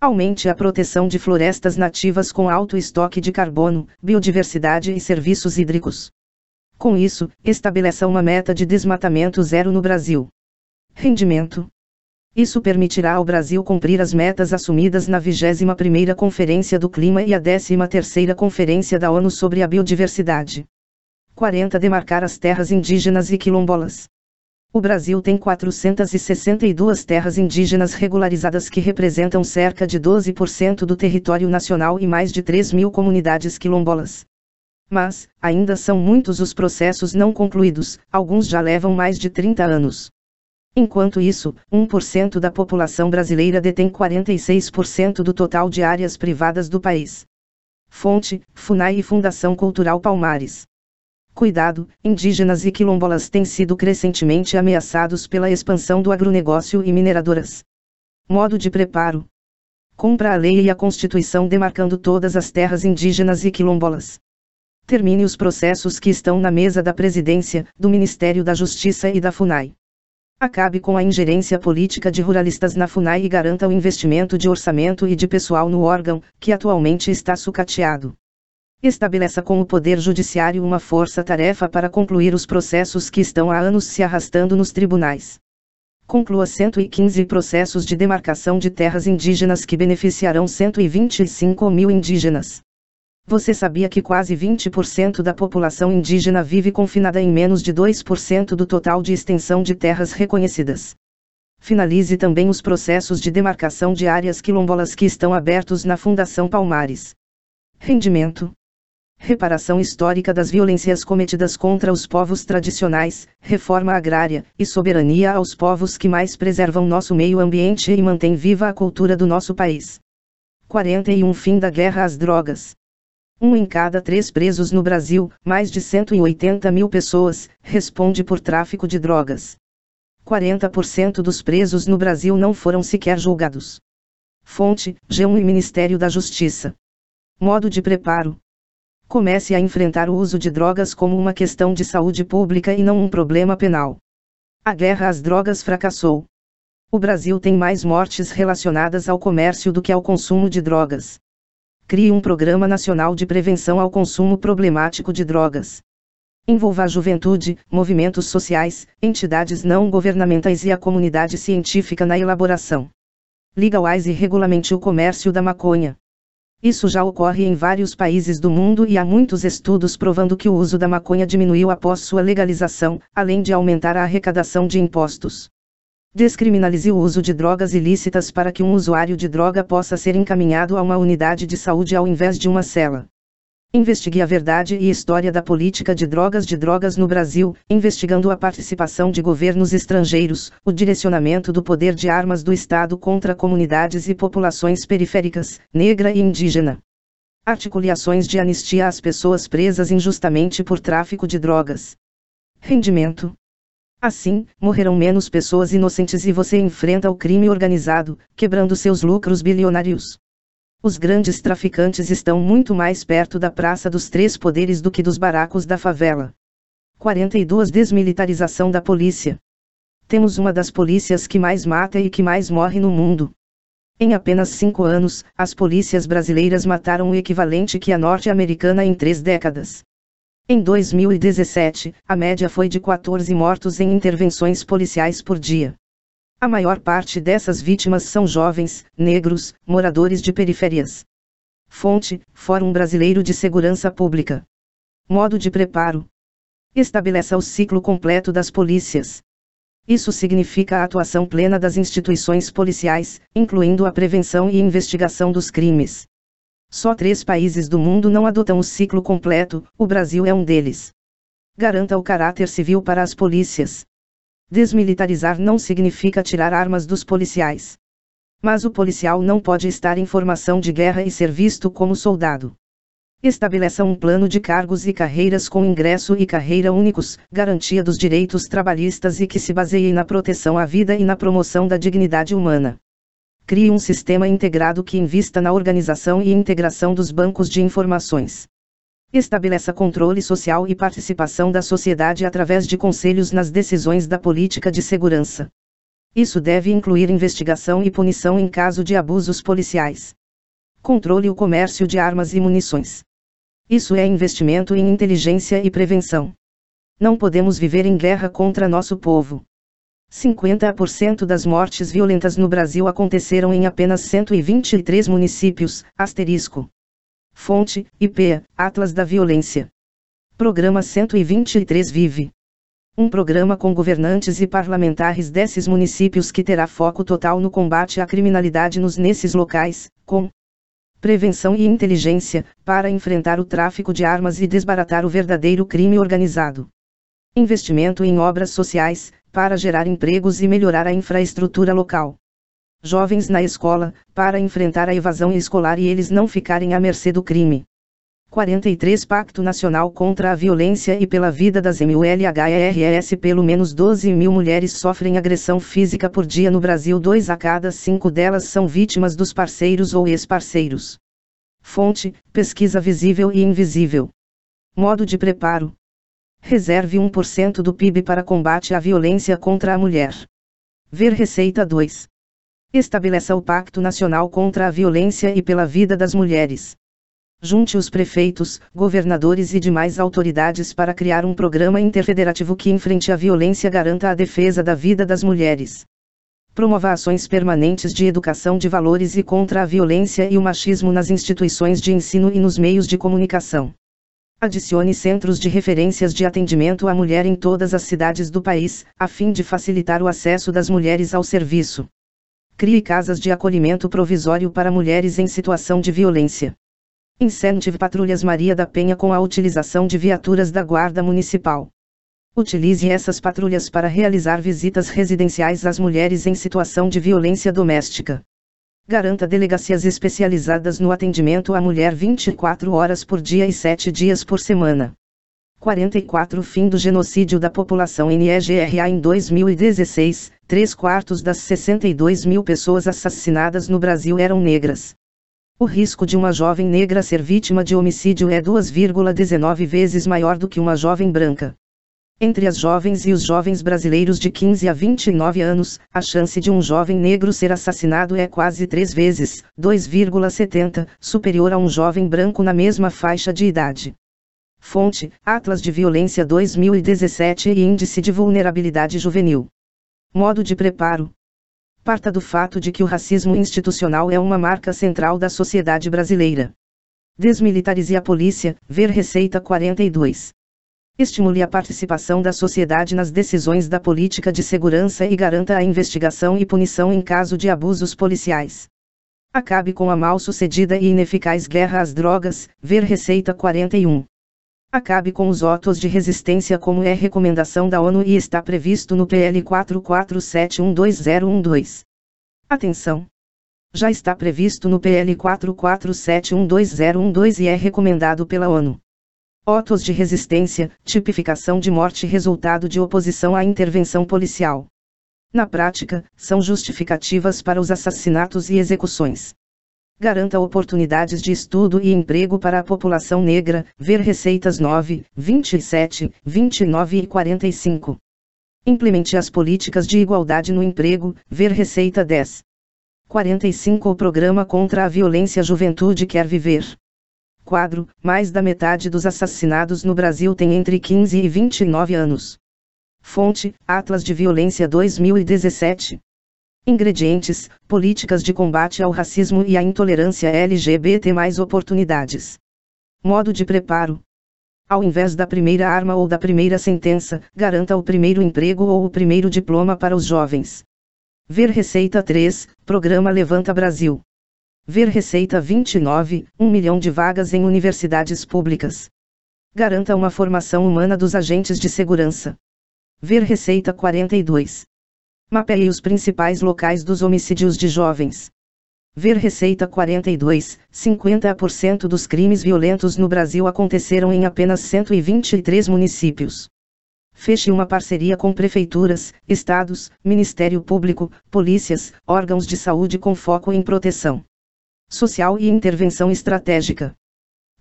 Aumente a proteção de florestas nativas com alto estoque de carbono, biodiversidade e serviços hídricos. Com isso, estabeleça uma meta de desmatamento zero no Brasil. Rendimento. Isso permitirá ao Brasil cumprir as metas assumidas na 21ª Conferência do Clima e a 13ª Conferência da ONU sobre a Biodiversidade. 40 Demarcar as terras indígenas e quilombolas. O Brasil tem 462 terras indígenas regularizadas que representam cerca de 12% do território nacional e mais de 3 mil comunidades quilombolas. Mas, ainda são muitos os processos não concluídos, alguns já levam mais de 30 anos. Enquanto isso, 1% da população brasileira detém 46% do total de áreas privadas do país. Fonte: FUNAI e Fundação Cultural Palmares. Cuidado, indígenas e quilombolas têm sido crescentemente ameaçados pela expansão do agronegócio e mineradoras. Modo de preparo: Cumpra a lei e a Constituição demarcando todas as terras indígenas e quilombolas termine os processos que estão na mesa da Presidência, do Ministério da Justiça e da FUNAI. Acabe com a ingerência política de ruralistas na FUNAI e garanta o investimento de orçamento e de pessoal no órgão, que atualmente está sucateado. Estabeleça com o Poder Judiciário uma força-tarefa para concluir os processos que estão há anos se arrastando nos tribunais. Conclua 115 processos de demarcação de terras indígenas que beneficiarão 125 mil indígenas. Você sabia que quase 20% da população indígena vive confinada em menos de 2% do total de extensão de terras reconhecidas? Finalize também os processos de demarcação de áreas quilombolas que estão abertos na Fundação Palmares. Rendimento: reparação histórica das violências cometidas contra os povos tradicionais, reforma agrária e soberania aos povos que mais preservam nosso meio ambiente e mantêm viva a cultura do nosso país. 41 Fim da guerra às drogas. Um em cada três presos no Brasil, mais de 180 mil pessoas, responde por tráfico de drogas. 40% dos presos no Brasil não foram sequer julgados. Fonte: G1 e Ministério da Justiça. Modo de preparo: Comece a enfrentar o uso de drogas como uma questão de saúde pública e não um problema penal. A guerra às drogas fracassou. O Brasil tem mais mortes relacionadas ao comércio do que ao consumo de drogas crie um programa nacional de prevenção ao consumo problemático de drogas. Envolva a juventude, movimentos sociais, entidades não governamentais e a comunidade científica na elaboração. Legalize e regulamente o comércio da maconha. Isso já ocorre em vários países do mundo e há muitos estudos provando que o uso da maconha diminuiu após sua legalização, além de aumentar a arrecadação de impostos. Descriminalize o uso de drogas ilícitas para que um usuário de droga possa ser encaminhado a uma unidade de saúde ao invés de uma cela. Investigue a verdade e história da política de drogas de drogas no Brasil, investigando a participação de governos estrangeiros, o direcionamento do poder de armas do Estado contra comunidades e populações periféricas, negra e indígena. Articule ações de anistia às pessoas presas injustamente por tráfico de drogas. Rendimento Assim, morrerão menos pessoas inocentes e você enfrenta o crime organizado, quebrando seus lucros bilionários. Os grandes traficantes estão muito mais perto da Praça dos Três Poderes do que dos baracos da favela. 42 Desmilitarização da polícia. Temos uma das polícias que mais mata e que mais morre no mundo. Em apenas cinco anos, as polícias brasileiras mataram o equivalente que a norte-americana em três décadas. Em 2017, a média foi de 14 mortos em intervenções policiais por dia. A maior parte dessas vítimas são jovens, negros, moradores de periferias. Fonte: Fórum Brasileiro de Segurança Pública. Modo de preparo: Estabeleça o ciclo completo das polícias. Isso significa a atuação plena das instituições policiais, incluindo a prevenção e investigação dos crimes. Só três países do mundo não adotam o ciclo completo, o Brasil é um deles. Garanta o caráter civil para as polícias. Desmilitarizar não significa tirar armas dos policiais. Mas o policial não pode estar em formação de guerra e ser visto como soldado. Estabeleça um plano de cargos e carreiras com ingresso e carreira únicos, garantia dos direitos trabalhistas e que se baseie na proteção à vida e na promoção da dignidade humana. Crie um sistema integrado que invista na organização e integração dos bancos de informações. Estabeleça controle social e participação da sociedade através de conselhos nas decisões da política de segurança. Isso deve incluir investigação e punição em caso de abusos policiais. Controle o comércio de armas e munições. Isso é investimento em inteligência e prevenção. Não podemos viver em guerra contra nosso povo. 50% das mortes violentas no Brasil aconteceram em apenas 123 municípios, asterisco. Fonte: IPEA, Atlas da Violência. Programa 123 Vive. Um programa com governantes e parlamentares desses municípios que terá foco total no combate à criminalidade nos nesses locais, com prevenção e inteligência, para enfrentar o tráfico de armas e desbaratar o verdadeiro crime organizado. Investimento em obras sociais, para gerar empregos e melhorar a infraestrutura local jovens na escola, para enfrentar a evasão escolar e eles não ficarem à mercê do crime. 43 Pacto Nacional contra a Violência e pela Vida das MULHERS Pelo menos 12 mil mulheres sofrem agressão física por dia no Brasil 2 a cada 5 delas são vítimas dos parceiros ou ex-parceiros. Fonte, pesquisa visível e invisível. Modo de preparo. Reserve 1% do PIB para combate à violência contra a mulher. Ver Receita 2. Estabeleça o Pacto Nacional contra a Violência e pela Vida das Mulheres. Junte os prefeitos, governadores e demais autoridades para criar um programa interfederativo que enfrente a violência garanta a defesa da vida das mulheres. Promova ações permanentes de educação de valores e contra a violência e o machismo nas instituições de ensino e nos meios de comunicação. Adicione centros de referências de atendimento à mulher em todas as cidades do país, a fim de facilitar o acesso das mulheres ao serviço. Crie casas de acolhimento provisório para mulheres em situação de violência. Incentive Patrulhas Maria da Penha com a utilização de viaturas da Guarda Municipal. Utilize essas patrulhas para realizar visitas residenciais às mulheres em situação de violência doméstica. Garanta delegacias especializadas no atendimento à mulher 24 horas por dia e 7 dias por semana. 44 Fim do genocídio da população NEGRA em 2016, 3 quartos das 62 mil pessoas assassinadas no Brasil eram negras. O risco de uma jovem negra ser vítima de homicídio é 2,19 vezes maior do que uma jovem branca. Entre as jovens e os jovens brasileiros de 15 a 29 anos, a chance de um jovem negro ser assassinado é quase três vezes, 2,70, superior a um jovem branco na mesma faixa de idade. Fonte: Atlas de Violência 2017 e Índice de Vulnerabilidade Juvenil. Modo de preparo. Parta do fato de que o racismo institucional é uma marca central da sociedade brasileira. Desmilitarize a polícia, ver Receita 42. Estimule a participação da sociedade nas decisões da política de segurança e garanta a investigação e punição em caso de abusos policiais. Acabe com a mal sucedida e ineficaz guerra às drogas, ver Receita 41. Acabe com os autos de resistência como é recomendação da ONU e está previsto no PL 44712012. Atenção! Já está previsto no PL 44712012 e é recomendado pela ONU. Autos de resistência, tipificação de morte resultado de oposição à intervenção policial. Na prática, são justificativas para os assassinatos e execuções garanta oportunidades de estudo e emprego para a população negra, ver Receitas 9, 27, 29 e 45. Implemente as políticas de igualdade no emprego, ver Receita 10. 45 O Programa contra a Violência Juventude Quer Viver. Quadro: Mais da metade dos assassinados no Brasil tem entre 15 e 29 anos. Fonte: Atlas de Violência 2017. Ingredientes: políticas de combate ao racismo e à intolerância LGBT mais oportunidades. Modo de preparo: ao invés da primeira arma ou da primeira sentença, garanta o primeiro emprego ou o primeiro diploma para os jovens. Ver Receita 3, Programa Levanta Brasil. Ver Receita 29, 1 milhão de vagas em universidades públicas. Garanta uma formação humana dos agentes de segurança. Ver Receita 42. Mapeie os principais locais dos homicídios de jovens. Ver Receita 42, 50% dos crimes violentos no Brasil aconteceram em apenas 123 municípios. Feche uma parceria com prefeituras, estados, Ministério Público, polícias, órgãos de saúde com foco em proteção social e intervenção estratégica.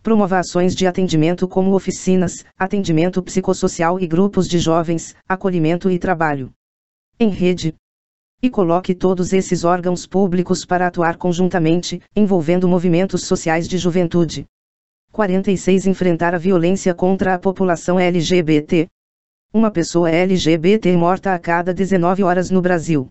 Promova ações de atendimento como oficinas, atendimento psicossocial e grupos de jovens, acolhimento e trabalho em rede, e coloque todos esses órgãos públicos para atuar conjuntamente, envolvendo movimentos sociais de juventude. 46 Enfrentar a violência contra a população LGBT. Uma pessoa LGBT morta a cada 19 horas no Brasil.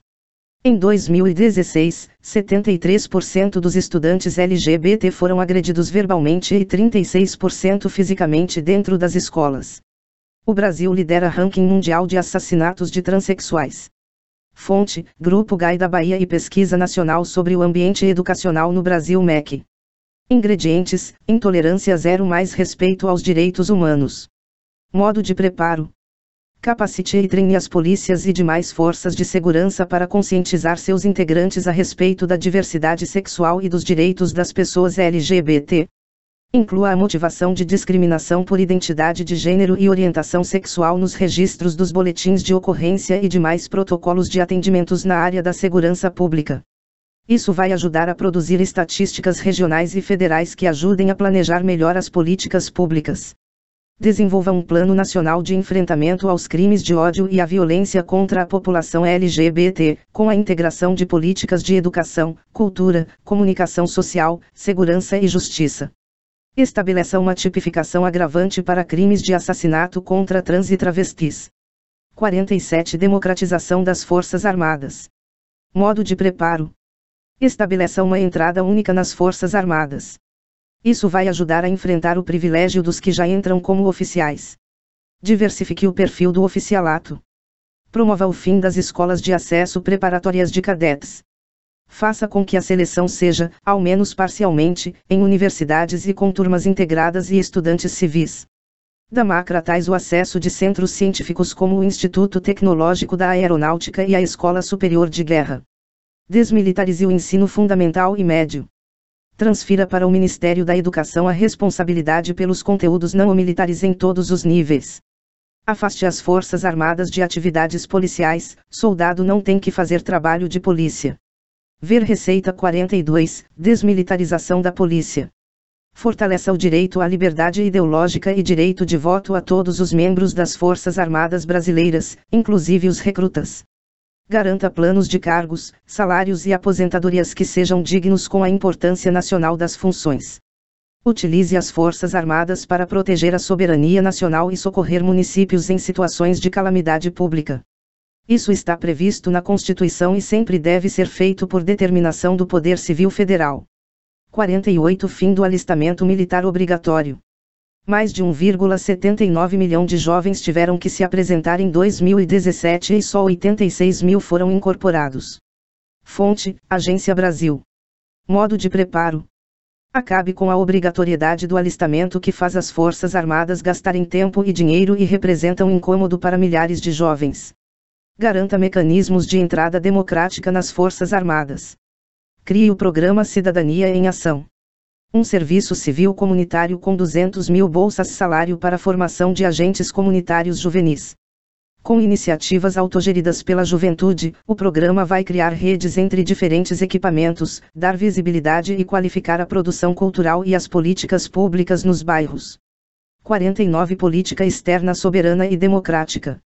Em 2016, 73% dos estudantes LGBT foram agredidos verbalmente e 36% fisicamente dentro das escolas. O Brasil lidera ranking mundial de assassinatos de transexuais. Fonte: Grupo GAI da Bahia e Pesquisa Nacional sobre o Ambiente Educacional no Brasil MEC. Ingredientes: intolerância zero mais respeito aos direitos humanos. Modo de preparo: Capacite e treine as polícias e demais forças de segurança para conscientizar seus integrantes a respeito da diversidade sexual e dos direitos das pessoas LGBT. Inclua a motivação de discriminação por identidade de gênero e orientação sexual nos registros dos boletins de ocorrência e demais protocolos de atendimentos na área da segurança pública. Isso vai ajudar a produzir estatísticas regionais e federais que ajudem a planejar melhor as políticas públicas. Desenvolva um plano nacional de enfrentamento aos crimes de ódio e à violência contra a população LGBT, com a integração de políticas de educação, cultura, comunicação social, segurança e justiça. Estabeleça uma tipificação agravante para crimes de assassinato contra trans e travestis. 47 Democratização das Forças Armadas. Modo de preparo. Estabeleça uma entrada única nas Forças Armadas. Isso vai ajudar a enfrentar o privilégio dos que já entram como oficiais. Diversifique o perfil do oficialato. Promova o fim das escolas de acesso preparatórias de cadetes. Faça com que a seleção seja, ao menos parcialmente, em universidades e com turmas integradas e estudantes civis. Democratais o acesso de centros científicos como o Instituto Tecnológico da Aeronáutica e a Escola Superior de Guerra. Desmilitarize o ensino fundamental e médio. Transfira para o Ministério da Educação a responsabilidade pelos conteúdos não militares em todos os níveis. Afaste as Forças Armadas de atividades policiais, soldado não tem que fazer trabalho de polícia. Ver Receita 42, Desmilitarização da Polícia. Fortaleça o direito à liberdade ideológica e direito de voto a todos os membros das Forças Armadas brasileiras, inclusive os recrutas. Garanta planos de cargos, salários e aposentadorias que sejam dignos com a importância nacional das funções. Utilize as Forças Armadas para proteger a soberania nacional e socorrer municípios em situações de calamidade pública. Isso está previsto na Constituição e sempre deve ser feito por determinação do Poder Civil Federal. 48 Fim do alistamento militar obrigatório. Mais de 1,79 milhão de jovens tiveram que se apresentar em 2017 e só 86 mil foram incorporados. Fonte: Agência Brasil. Modo de preparo: Acabe com a obrigatoriedade do alistamento que faz as Forças Armadas gastarem tempo e dinheiro e representa um incômodo para milhares de jovens. Garanta mecanismos de entrada democrática nas Forças Armadas. Crie o programa Cidadania em Ação. Um serviço civil comunitário com 200 mil bolsas salário para formação de agentes comunitários juvenis. Com iniciativas autogeridas pela juventude, o programa vai criar redes entre diferentes equipamentos, dar visibilidade e qualificar a produção cultural e as políticas públicas nos bairros. 49 Política externa soberana e democrática.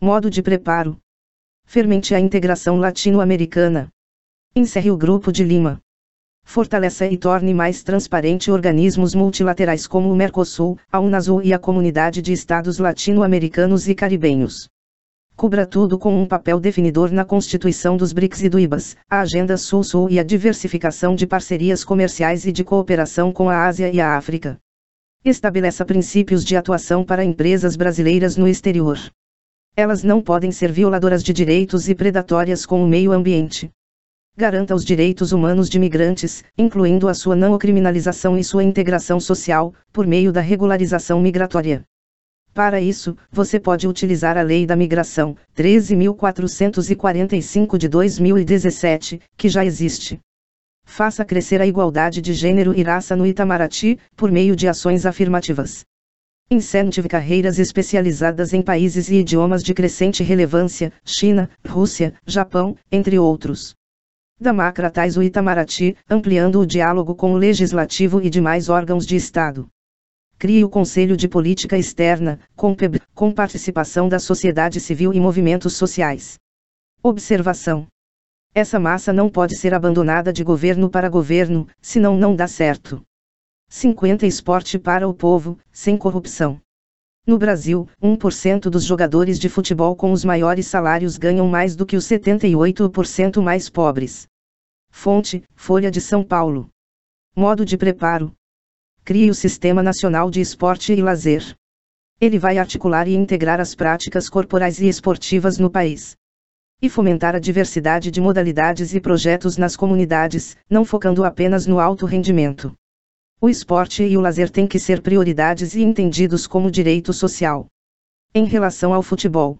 Modo de preparo. Fermente a integração latino-americana. Encerre o Grupo de Lima. Fortaleça e torne mais transparente organismos multilaterais como o Mercosul, a Unasul e a Comunidade de Estados Latino-Americanos e Caribenhos. Cubra tudo com um papel definidor na constituição dos BRICS e do IBAS, a Agenda Sul-Sul e a diversificação de parcerias comerciais e de cooperação com a Ásia e a África. Estabeleça princípios de atuação para empresas brasileiras no exterior. Elas não podem ser violadoras de direitos e predatórias com o meio ambiente. Garanta os direitos humanos de migrantes, incluindo a sua não criminalização e sua integração social, por meio da regularização migratória. Para isso, você pode utilizar a Lei da Migração, 13.445 de 2017, que já existe. Faça crescer a igualdade de gênero e raça no Itamaraty, por meio de ações afirmativas. Incentive carreiras especializadas em países e idiomas de crescente relevância, China, Rússia, Japão, entre outros. Democratize o Itamaraty, ampliando o diálogo com o legislativo e demais órgãos de Estado. Crie o Conselho de Política Externa, COMPEB, com participação da sociedade civil e movimentos sociais. Observação: Essa massa não pode ser abandonada de governo para governo, senão não dá certo. 50 Esporte para o povo, sem corrupção. No Brasil, 1% dos jogadores de futebol com os maiores salários ganham mais do que os 78% mais pobres. Fonte: Folha de São Paulo. Modo de preparo: crie o Sistema Nacional de Esporte e Lazer. Ele vai articular e integrar as práticas corporais e esportivas no país. E fomentar a diversidade de modalidades e projetos nas comunidades, não focando apenas no alto rendimento. O esporte e o lazer têm que ser prioridades e entendidos como direito social. Em relação ao futebol,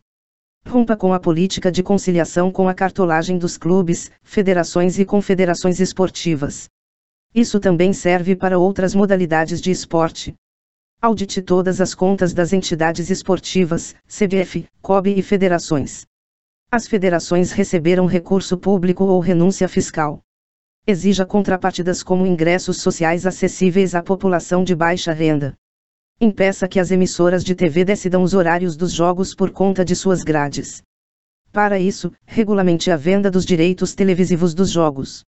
rompa com a política de conciliação com a cartolagem dos clubes, federações e confederações esportivas. Isso também serve para outras modalidades de esporte. Audite todas as contas das entidades esportivas, CBF, COB e federações. As federações receberam recurso público ou renúncia fiscal. Exija contrapartidas como ingressos sociais acessíveis à população de baixa renda. Impeça que as emissoras de TV decidam os horários dos jogos por conta de suas grades. Para isso, regulamente a venda dos direitos televisivos dos jogos.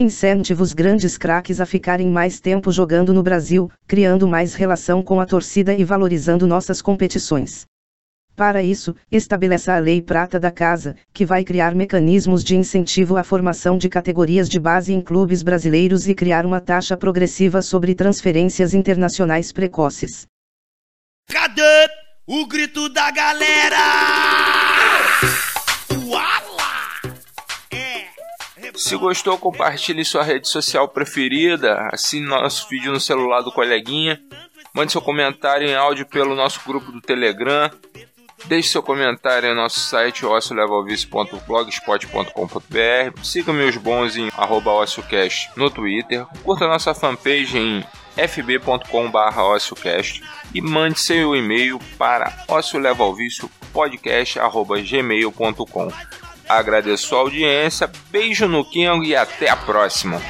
Incentive os grandes craques a ficarem mais tempo jogando no Brasil, criando mais relação com a torcida e valorizando nossas competições. Para isso, estabeleça a Lei Prata da Casa, que vai criar mecanismos de incentivo à formação de categorias de base em clubes brasileiros e criar uma taxa progressiva sobre transferências internacionais precoces. Cadê o grito da galera? Se gostou, compartilhe sua rede social preferida, assine nosso vídeo no celular do coleguinha, mande seu comentário em áudio pelo nosso grupo do Telegram, deixe seu comentário em nosso site ociolevalvice.blogspot.com.br, siga meus bons em arroba ociocast no Twitter, curta nossa fanpage em fb.com.br e mande seu e-mail para ociolevalvice.podcast.gmail.com Agradeço a audiência, beijo no King e até a próxima.